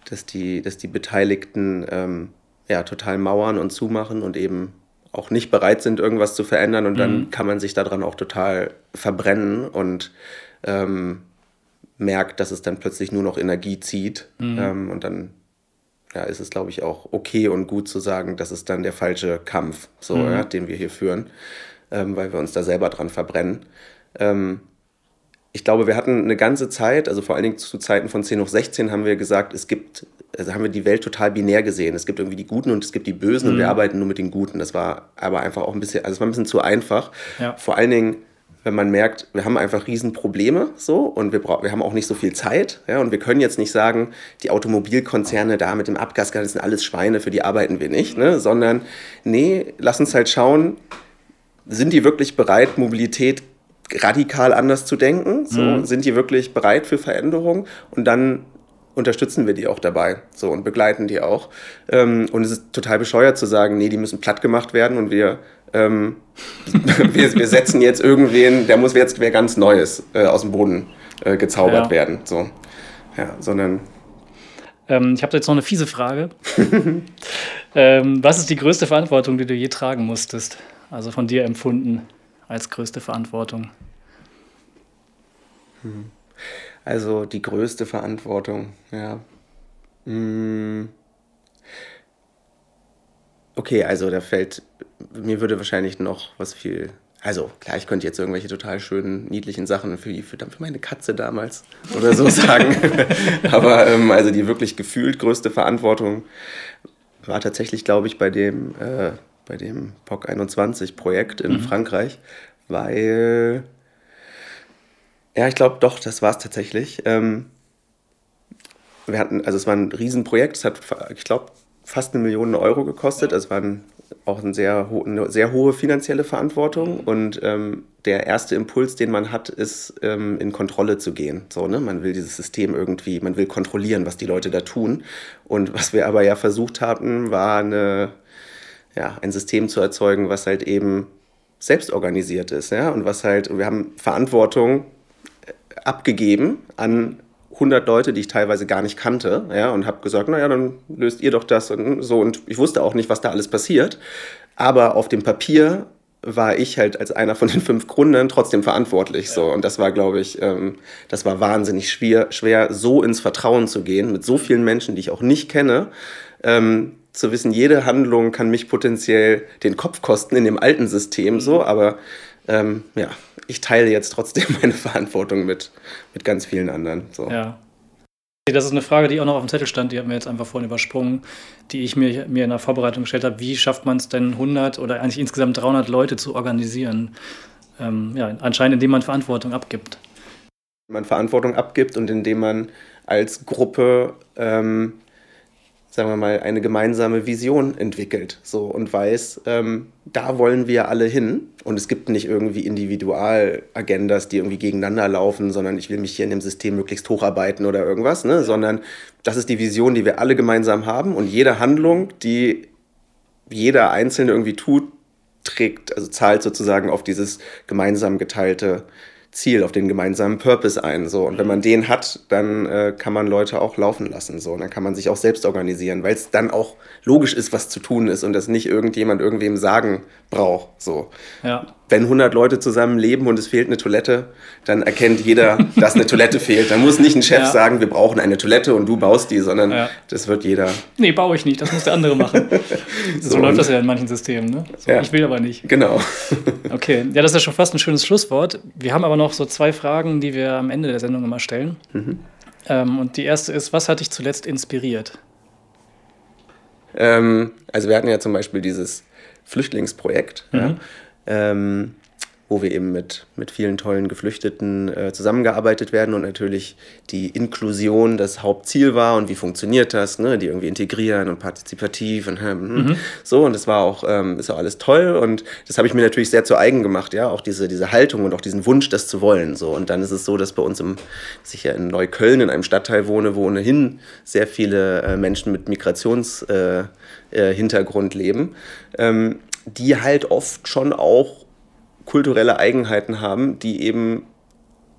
Speaker 2: dass die, dass die Beteiligten ähm, ja, total mauern und zumachen und eben auch nicht bereit sind, irgendwas zu verändern. Und dann mhm. kann man sich daran auch total verbrennen und ähm, merkt, dass es dann plötzlich nur noch Energie zieht. Mhm. Ähm, und dann ja, ist es, glaube ich, auch okay und gut zu sagen, das ist dann der falsche Kampf, so, mhm. ja, den wir hier führen, ähm, weil wir uns da selber dran verbrennen. Ähm, ich glaube, wir hatten eine ganze Zeit, also vor allen Dingen zu Zeiten von 10 hoch 16, haben wir gesagt, es gibt, also haben wir die Welt total binär gesehen. Es gibt irgendwie die Guten und es gibt die Bösen mhm. und wir mhm. arbeiten nur mit den Guten. Das war aber einfach auch ein bisschen, also es war ein bisschen zu einfach. Ja. Vor allen Dingen, wenn man merkt, wir haben einfach Riesenprobleme so und wir, wir haben auch nicht so viel Zeit. Ja, und wir können jetzt nicht sagen, die Automobilkonzerne da mit dem Abgasgas das sind alles Schweine, für die arbeiten wir nicht, ne? sondern nee, lass uns halt schauen, sind die wirklich bereit, Mobilität radikal anders zu denken? So, mhm. Sind die wirklich bereit für Veränderung? Und dann unterstützen wir die auch dabei so und begleiten die auch. Ähm, und es ist total bescheuert zu sagen, nee, die müssen platt gemacht werden und wir, ähm, <laughs> wir, wir, setzen jetzt irgendwen, der muss jetzt wer ganz Neues äh, aus dem Boden äh, gezaubert ja. werden. So. Ja, sondern.
Speaker 1: Ähm, ich habe jetzt noch eine fiese Frage. <laughs> Ähm, was ist die größte Verantwortung, die du je tragen musstest? Also von dir empfunden? Als größte Verantwortung?
Speaker 2: Hm. Also die größte Verantwortung, ja. Hm. Okay, also da fällt, mir würde wahrscheinlich noch was viel also klar, ich könnte jetzt irgendwelche total schönen, niedlichen Sachen für, für, für meine Katze damals oder so <laughs> sagen. Aber ähm, also die wirklich gefühlt größte Verantwortung war tatsächlich, glaube ich, bei dem äh, bei dem POC 21 Projekt in mhm. Frankreich, weil, ja, ich glaube doch, das war es tatsächlich. Ähm, wir hatten, also es war ein Riesenprojekt, es hat, ich glaube, fast eine Million Euro gekostet. Also es war ein, auch ein sehr, eine sehr hohe finanzielle Verantwortung. Und ähm, der erste Impuls, den man hat, ist, ähm, in Kontrolle zu gehen. So, ne? Man will dieses System irgendwie, man will kontrollieren, was die Leute da tun. Und was wir aber ja versucht hatten, war eine, ja, ein System zu erzeugen, was halt eben selbst organisiert ist. Ja? Und was halt, wir haben Verantwortung äh, abgegeben an 100 Leute, die ich teilweise gar nicht kannte, ja, und habe gesagt, naja, dann löst ihr doch das und so. Und ich wusste auch nicht, was da alles passiert. Aber auf dem Papier war ich halt als einer von den fünf Gründern trotzdem verantwortlich. So. Und das war, glaube ich, ähm, das war wahnsinnig schwer, schwer, so ins Vertrauen zu gehen, mit so vielen Menschen, die ich auch nicht kenne. Ähm, zu wissen, jede Handlung kann mich potenziell den Kopf kosten in dem alten System so, aber ähm, ja, ich teile jetzt trotzdem <laughs> meine Verantwortung mit, mit ganz vielen anderen. So.
Speaker 1: Ja. Das ist eine Frage, die auch noch auf dem Zettel stand, die haben wir jetzt einfach vorhin übersprungen, die ich mir, mir in der Vorbereitung gestellt habe. Wie schafft man es denn 100 oder eigentlich insgesamt 300 Leute zu organisieren? Ähm, ja, anscheinend indem man Verantwortung abgibt.
Speaker 2: Man Verantwortung abgibt und indem man als Gruppe ähm, sagen wir mal, eine gemeinsame Vision entwickelt so, und weiß, ähm, da wollen wir alle hin. Und es gibt nicht irgendwie Individualagendas, die irgendwie gegeneinander laufen, sondern ich will mich hier in dem System möglichst hocharbeiten oder irgendwas, ne? sondern das ist die Vision, die wir alle gemeinsam haben. Und jede Handlung, die jeder Einzelne irgendwie tut, trägt, also zahlt sozusagen auf dieses gemeinsam geteilte Ziel, auf den gemeinsamen Purpose ein. So. Und wenn man den hat, dann äh, kann man Leute auch laufen lassen. So. Und dann kann man sich auch selbst organisieren, weil es dann auch logisch ist, was zu tun ist und das nicht irgendjemand irgendwem sagen braucht. So.
Speaker 1: Ja
Speaker 2: wenn 100 Leute zusammen leben und es fehlt eine Toilette, dann erkennt jeder, <laughs> dass eine Toilette fehlt. Dann muss nicht ein Chef ja. sagen, wir brauchen eine Toilette und du baust die, sondern ja. das wird jeder.
Speaker 1: Nee, baue ich nicht, das muss der andere machen. <laughs> so, so läuft das ja in manchen Systemen. Ne? So, ja. Ich will aber nicht.
Speaker 2: Genau. <laughs>
Speaker 1: okay, ja, das ist ja schon fast ein schönes Schlusswort. Wir haben aber noch so zwei Fragen, die wir am Ende der Sendung immer stellen. Mhm. Ähm, und die erste ist, was hat dich zuletzt inspiriert?
Speaker 2: Ähm, also wir hatten ja zum Beispiel dieses Flüchtlingsprojekt. Mhm. Ja ähm, wo wir eben mit, mit vielen tollen Geflüchteten äh, zusammengearbeitet werden und natürlich die Inklusion das Hauptziel war und wie funktioniert das, ne? die irgendwie integrieren und partizipativ und hm, mhm. so und das war auch, ähm, ist auch alles toll und das habe ich mir natürlich sehr zu eigen gemacht, ja, auch diese, diese Haltung und auch diesen Wunsch, das zu wollen, so und dann ist es so, dass bei uns im, dass ich ja in Neukölln in einem Stadtteil wohne, wo ohnehin sehr viele äh, Menschen mit Migrationshintergrund äh, äh leben, ähm, die halt oft schon auch kulturelle Eigenheiten haben, die eben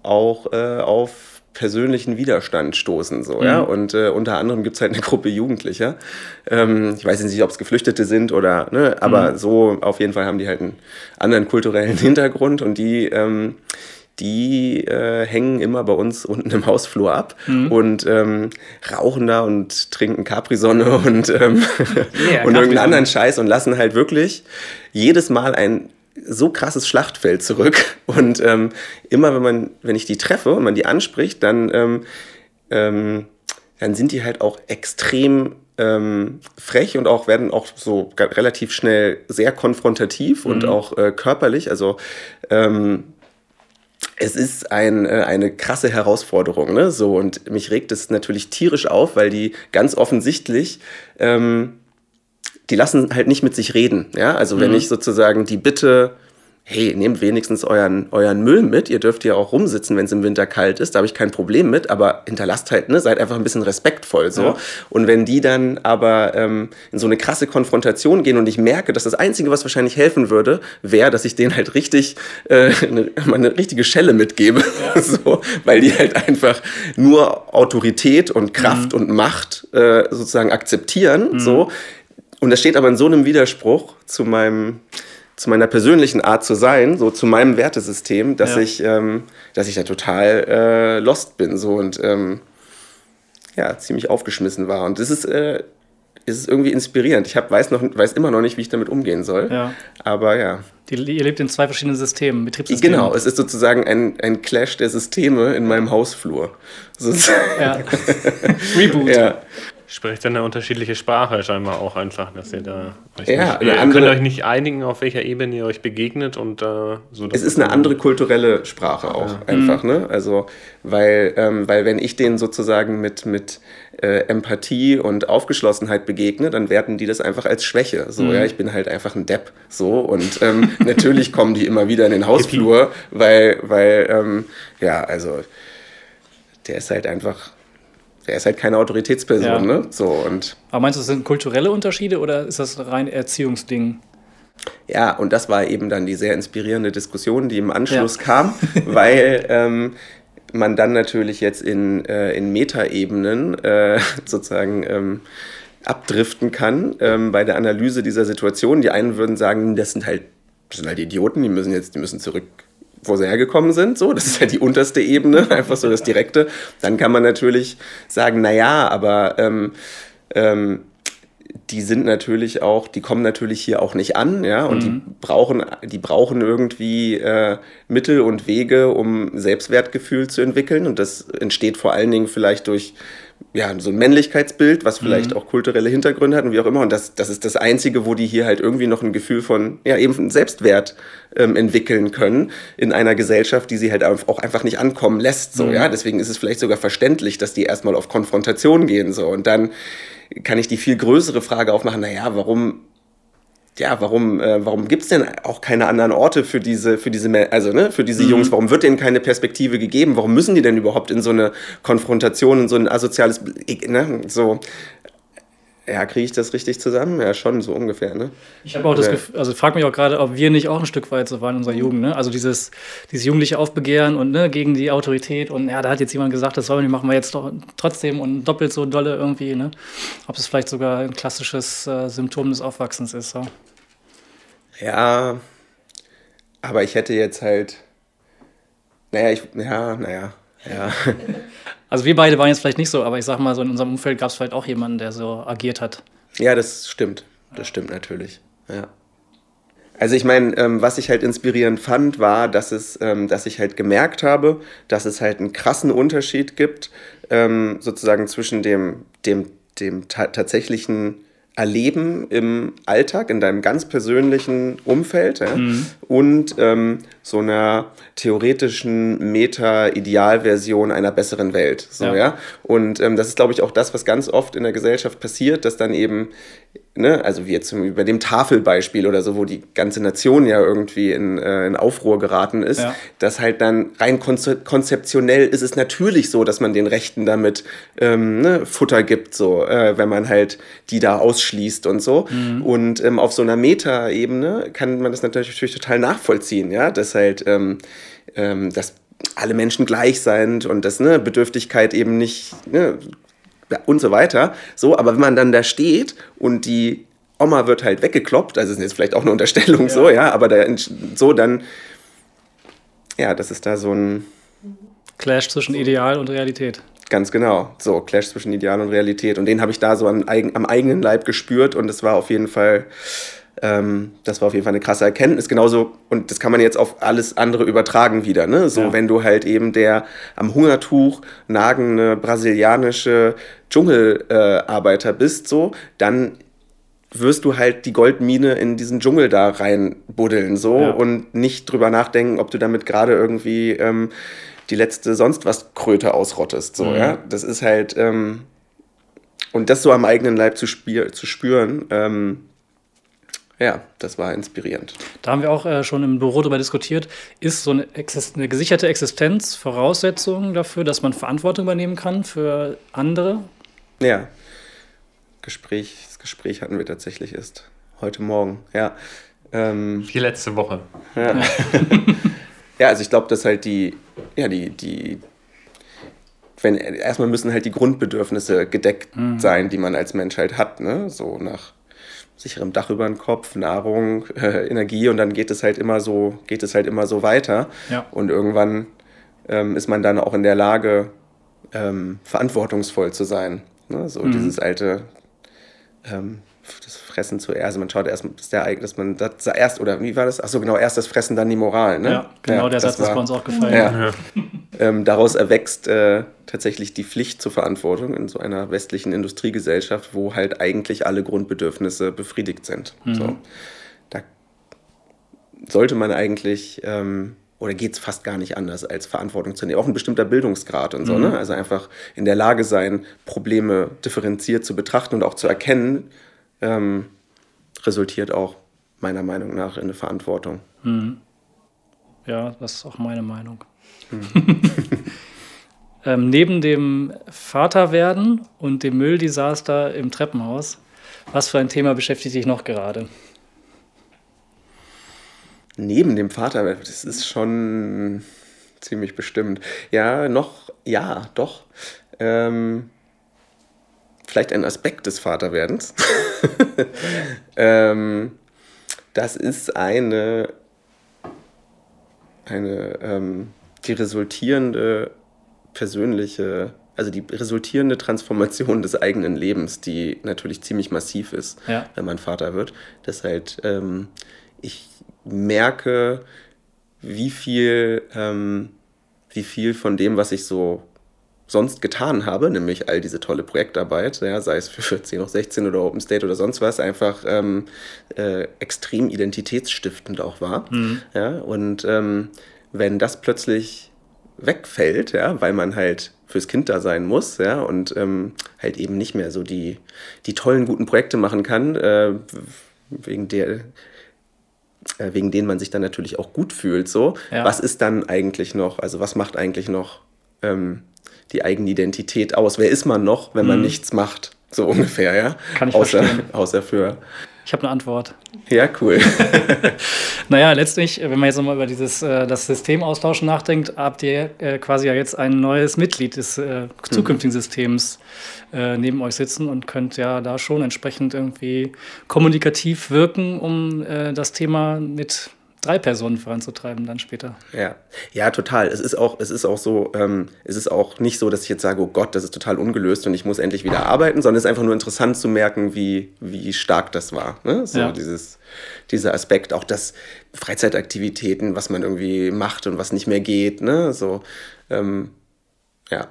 Speaker 2: auch äh, auf persönlichen Widerstand stoßen. So, mhm. ja? Und äh, unter anderem gibt es halt eine Gruppe Jugendlicher. Ähm, ich weiß nicht, ob es Geflüchtete sind oder, ne, aber mhm. so auf jeden Fall haben die halt einen anderen kulturellen Hintergrund und die ähm, die äh, hängen immer bei uns unten im Hausflur ab mhm. und ähm, rauchen da und trinken Capri-Sonne <laughs> und, ähm, yeah, <laughs> und irgendeinen anderen Scheiß und lassen halt wirklich jedes Mal ein so krasses Schlachtfeld zurück. <laughs> Und ähm, immer, wenn man, wenn ich die treffe und man die anspricht, dann, ähm, ähm, dann sind die halt auch extrem ähm, frech und auch werden auch so relativ schnell sehr konfrontativ mhm. und auch äh, körperlich. Also ähm, es ist ein, äh, eine krasse Herausforderung, ne? So, und mich regt es natürlich tierisch auf, weil die ganz offensichtlich ähm, die lassen halt nicht mit sich reden. Ja? Also wenn mhm. ich sozusagen die Bitte hey, nehmt wenigstens euren, euren Müll mit. Ihr dürft ja auch rumsitzen, wenn es im Winter kalt ist. Da habe ich kein Problem mit, aber hinterlasst halt, ne, seid einfach ein bisschen respektvoll so. Ja. Und wenn die dann aber ähm, in so eine krasse Konfrontation gehen und ich merke, dass das Einzige, was wahrscheinlich helfen würde, wäre, dass ich denen halt richtig äh, eine, eine richtige Schelle mitgebe. Ja. <laughs> so, weil die halt einfach nur Autorität und Kraft mhm. und Macht äh, sozusagen akzeptieren. Mhm. So. Und das steht aber in so einem Widerspruch zu meinem zu meiner persönlichen Art zu sein, so zu meinem Wertesystem, dass ja. ich, ähm, dass ich da total äh, lost bin so und ähm, ja ziemlich aufgeschmissen war. Und das ist, äh, ist irgendwie inspirierend. Ich hab, weiß noch, weiß immer noch nicht, wie ich damit umgehen soll. Ja. Aber ja.
Speaker 1: Die, ihr lebt in zwei verschiedenen Systemen, Betriebssystemen.
Speaker 2: Genau, es ist sozusagen ein, ein Clash der Systeme in meinem Hausflur.
Speaker 1: Ja. <laughs> Reboot.
Speaker 2: Ja.
Speaker 3: Spricht dann eine unterschiedliche Sprache scheinbar auch einfach, dass ihr da euch
Speaker 2: Ja,
Speaker 3: nicht, ihr
Speaker 2: andere-
Speaker 3: könnt euch nicht einigen, auf welcher Ebene ihr euch begegnet und äh, so.
Speaker 2: Es ist eine andere kulturelle Sprache auch einfach, ne? Also, weil, ähm, weil wenn ich denen sozusagen mit, mit äh, Empathie und Aufgeschlossenheit begegne, dann werten die das einfach als Schwäche. So, ja, ich bin halt einfach ein Depp. So, und ähm, <laughs> natürlich kommen die immer wieder in den Hausflur, weil, weil, ähm, ja, also, der ist halt einfach, der ist halt keine Autoritätsperson,
Speaker 1: Ja.
Speaker 2: ne? So, und
Speaker 1: Aber meinst du, das sind kulturelle Unterschiede oder ist das rein Erziehungsding?
Speaker 2: Ja, und das war eben dann die sehr inspirierende Diskussion, die im Anschluss
Speaker 1: Ja.
Speaker 2: kam, <laughs> weil ähm, man dann natürlich jetzt in, äh, in Metaebenen äh, <laughs> sozusagen ähm, abdriften kann ähm, bei der Analyse dieser Situation. Die einen würden sagen, das sind halt, das sind halt Idioten, die müssen jetzt, die müssen zurück wo sie hergekommen sind, so, das ist halt die unterste Ebene, <laughs> einfach so das Direkte. Dann kann man natürlich sagen, naja, aber ähm, ähm, die sind natürlich auch, die kommen natürlich hier auch nicht an, ja, und die brauchen, die brauchen irgendwie äh, Mittel und Wege, um Selbstwertgefühl zu entwickeln. Und das entsteht vor allen Dingen vielleicht durch ja, so ein Männlichkeitsbild, was vielleicht auch kulturelle Hintergründe hat und wie auch immer. Und das, das ist das Einzige, wo die hier halt irgendwie noch ein Gefühl von, ja, eben von Selbstwert ähm, entwickeln können in einer Gesellschaft, die sie halt auch einfach nicht ankommen lässt. So, ja, deswegen ist es vielleicht sogar verständlich, dass die erstmal auf Konfrontation gehen. So, und dann kann ich die viel größere Frage aufmachen, naja, warum, ja, warum, äh, warum gibt es denn auch keine anderen Orte für diese, für diese, also, ne, für diese Jungs? Warum wird denen keine Perspektive gegeben? Warum müssen die denn überhaupt in so eine Konfrontation, in so ein asoziales, ne, so, ja, kriege ich das richtig zusammen? Ja, schon, so ungefähr, ne?
Speaker 1: Ich habe auch das
Speaker 2: Ja.
Speaker 1: Gefühl, also frag mich auch gerade, ob wir nicht auch ein Stück weit so waren in unserer Jugend, ne? Also dieses, dieses jugendliche Aufbegehren und ne, gegen die Autorität und ja, da hat jetzt jemand gesagt, das sollen wir nicht machen wir jetzt doch trotzdem und doppelt so dolle irgendwie, ne? Ob es vielleicht sogar ein klassisches äh, Symptom des Aufwachsens ist. So.
Speaker 2: Ja, aber ich hätte jetzt halt, naja, ich, ja, naja, ja. <laughs>
Speaker 1: Also wir beide waren jetzt vielleicht nicht so, aber ich sag mal, so in unserem Umfeld gab es vielleicht auch jemanden, der so agiert hat.
Speaker 2: Ja, das stimmt. Das stimmt natürlich. Ja. Also ich meine, ähm, was ich halt inspirierend fand, war, dass es, ähm, dass ich halt gemerkt habe, dass es halt einen krassen Unterschied gibt, ähm, sozusagen zwischen dem, dem, dem ta tatsächlichen Erleben im Alltag, in deinem ganz persönlichen Umfeld ja, und ähm, so einer theoretischen Meta-Idealversion einer besseren Welt. So,
Speaker 1: Ja.
Speaker 2: ja. Und ähm, das ist, glaube ich, auch das, was ganz oft in der Gesellschaft passiert, dass dann eben, ne, also wie jetzt bei dem Tafelbeispiel oder so, wo die ganze Nation ja irgendwie in, äh, in Aufruhr geraten ist,
Speaker 1: Ja.
Speaker 2: dass halt dann rein konze konzeptionell ist es natürlich so, dass man den Rechten damit ähm, ne, Futter gibt, so, äh, wenn man halt die da ausschließt und so. Und ähm, auf so einer Meta-Ebene kann man das natürlich total nachvollziehen, ja, dass halt, ähm, ähm, dass alle Menschen gleich sind und dass ne, Bedürftigkeit eben nicht ne, ja, und so weiter. So, aber wenn man dann da steht und die Oma wird halt weggekloppt, also das ist jetzt vielleicht auch eine Unterstellung so, ja, aber da, so dann, ja, das ist da so ein,
Speaker 1: Clash zwischen Ideal und Realität.
Speaker 2: ganz genau, so Clash zwischen Ideal und Realität und den habe ich da so am, am eigenen Leib gespürt und es war auf jeden Fall, ähm, das war auf jeden Fall eine krasse Erkenntnis, genauso, und das kann man jetzt auf alles andere übertragen wieder, ne, so
Speaker 1: Ja.
Speaker 2: wenn du halt eben der am Hungertuch nagende brasilianische Dschungelarbeiter äh, bist, so, dann wirst du halt die Goldmine in diesen Dschungel da reinbuddeln so
Speaker 1: Ja.
Speaker 2: und nicht drüber nachdenken, ob du damit gerade irgendwie ähm, die letzte sonst was Kröte ausrottest. So,
Speaker 1: Mhm.
Speaker 2: ja. Das ist halt, ähm, und das so am eigenen Leib zu, spier zu spüren, ähm, ja, das war inspirierend.
Speaker 1: Da haben wir auch äh, schon im Büro darüber diskutiert. Ist so eine, Exist eine gesicherte Existenz Voraussetzung dafür, dass man Verantwortung übernehmen kann für andere?
Speaker 2: Ja. Gespräch, das Gespräch hatten wir tatsächlich erst heute Morgen, ja. Ähm,
Speaker 3: Die letzte Woche.
Speaker 2: Ja, <laughs> ja also ich glaube, dass halt die, ja, die, die, wenn, erstmal müssen halt die Grundbedürfnisse gedeckt sein, die man als Mensch halt hat, ne? So nach sicherem Dach über den Kopf, Nahrung, <laughs> äh, Energie und dann geht es halt immer so, geht es halt immer so weiter.
Speaker 1: Ja.
Speaker 2: Und irgendwann ähm, ist man dann auch in der Lage, ähm, verantwortungsvoll zu sein. Ne? So dieses alte, ähm, das Fressen zuerst. Also man schaut erst, dass, der, dass man das erst, oder wie war das? Achso, genau, erst das Fressen, dann die Moral. Ne?
Speaker 1: Ja, genau, ja, der Satz war, ist bei uns auch gefallen.
Speaker 2: Ja. <laughs> ähm, daraus erwächst äh, tatsächlich die Pflicht zur Verantwortung in so einer westlichen Industriegesellschaft, wo halt eigentlich alle Grundbedürfnisse befriedigt sind. Mhm. So. Da sollte man eigentlich. Ähm, oder geht es fast gar nicht anders, als Verantwortung zu nehmen. Auch ein bestimmter Bildungsgrad und so, mhm. ne? Also einfach in der Lage sein, Probleme differenziert zu betrachten und auch zu erkennen, ähm, resultiert auch meiner Meinung nach in eine Verantwortung.
Speaker 1: Mhm. Ja, das ist auch meine Meinung. Mhm. <laughs> ähm, neben dem Vaterwerden und dem Mülldesaster im Treppenhaus, was für ein Thema beschäftigt dich noch gerade?
Speaker 2: Neben dem Vaterwerden, das ist schon ziemlich bestimmt. Ja, noch, ja, doch. Ähm, vielleicht ein Aspekt des Vaterwerdens. <laughs> ähm, das ist eine, eine ähm, die resultierende persönliche, also die resultierende Transformation des eigenen Lebens, die natürlich ziemlich massiv ist, ja. wenn man Vater wird. Das halt, ähm, ich merke, wie viel, ähm, wie viel von dem, was ich so sonst getan habe, nämlich all diese tolle Projektarbeit, ja, sei es für 10 hoch 16 oder Open State oder sonst was, einfach ähm, äh, extrem identitätsstiftend auch war. Mhm. Ja, und ähm, wenn das plötzlich wegfällt, ja, weil man halt fürs Kind da sein muss, ja, und ähm, halt eben nicht mehr so die, die tollen, guten Projekte machen kann, äh, wegen der äh, wegen denen man sich dann natürlich auch gut fühlt, so. Ja. Was ist dann eigentlich noch, also was macht eigentlich noch ähm, die eigene Identität aus. Wer ist man noch, wenn man mhm. nichts macht? So ungefähr, ja.
Speaker 1: Kann ich
Speaker 2: außer,
Speaker 1: verstehen.
Speaker 2: Außer für.
Speaker 1: Ich habe eine Antwort.
Speaker 2: Ja, cool. <laughs> <laughs>
Speaker 1: naja, letztlich, wenn man jetzt nochmal über dieses, äh, das Systemaustauschen nachdenkt, habt ihr äh, quasi ja jetzt ein neues Mitglied des äh, zukünftigen mhm. Systems äh, neben euch sitzen und könnt ja da schon entsprechend irgendwie kommunikativ wirken, um das Thema mit drei Personen voranzutreiben dann später.
Speaker 2: Ja, ja, total. Es ist auch, es ist auch so, ähm, es ist auch nicht so, dass ich jetzt sage, oh Gott, das ist total ungelöst und ich muss endlich wieder arbeiten, sondern es ist einfach nur interessant zu merken, wie, wie stark das war. Ne? So ja. dieses, dieser Aspekt, auch das Freizeitaktivitäten, was man irgendwie macht und was nicht mehr geht. Ne? So, ähm, ja.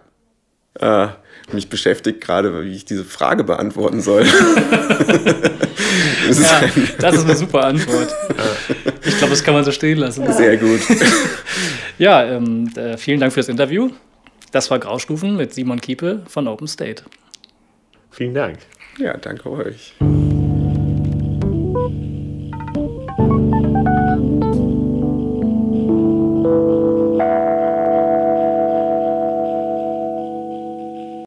Speaker 2: Äh, mich beschäftigt gerade, wie ich diese Frage beantworten soll. <laughs>
Speaker 1: das, ja, ist das ist eine super Antwort. Ich glaube, das kann man so stehen lassen.
Speaker 2: Sehr gut.
Speaker 1: Ja, ähm, äh, vielen Dank für das Interview. Das war Graustufen mit Simon Kiepe von Open State.
Speaker 3: Vielen Dank.
Speaker 2: Ja, danke euch.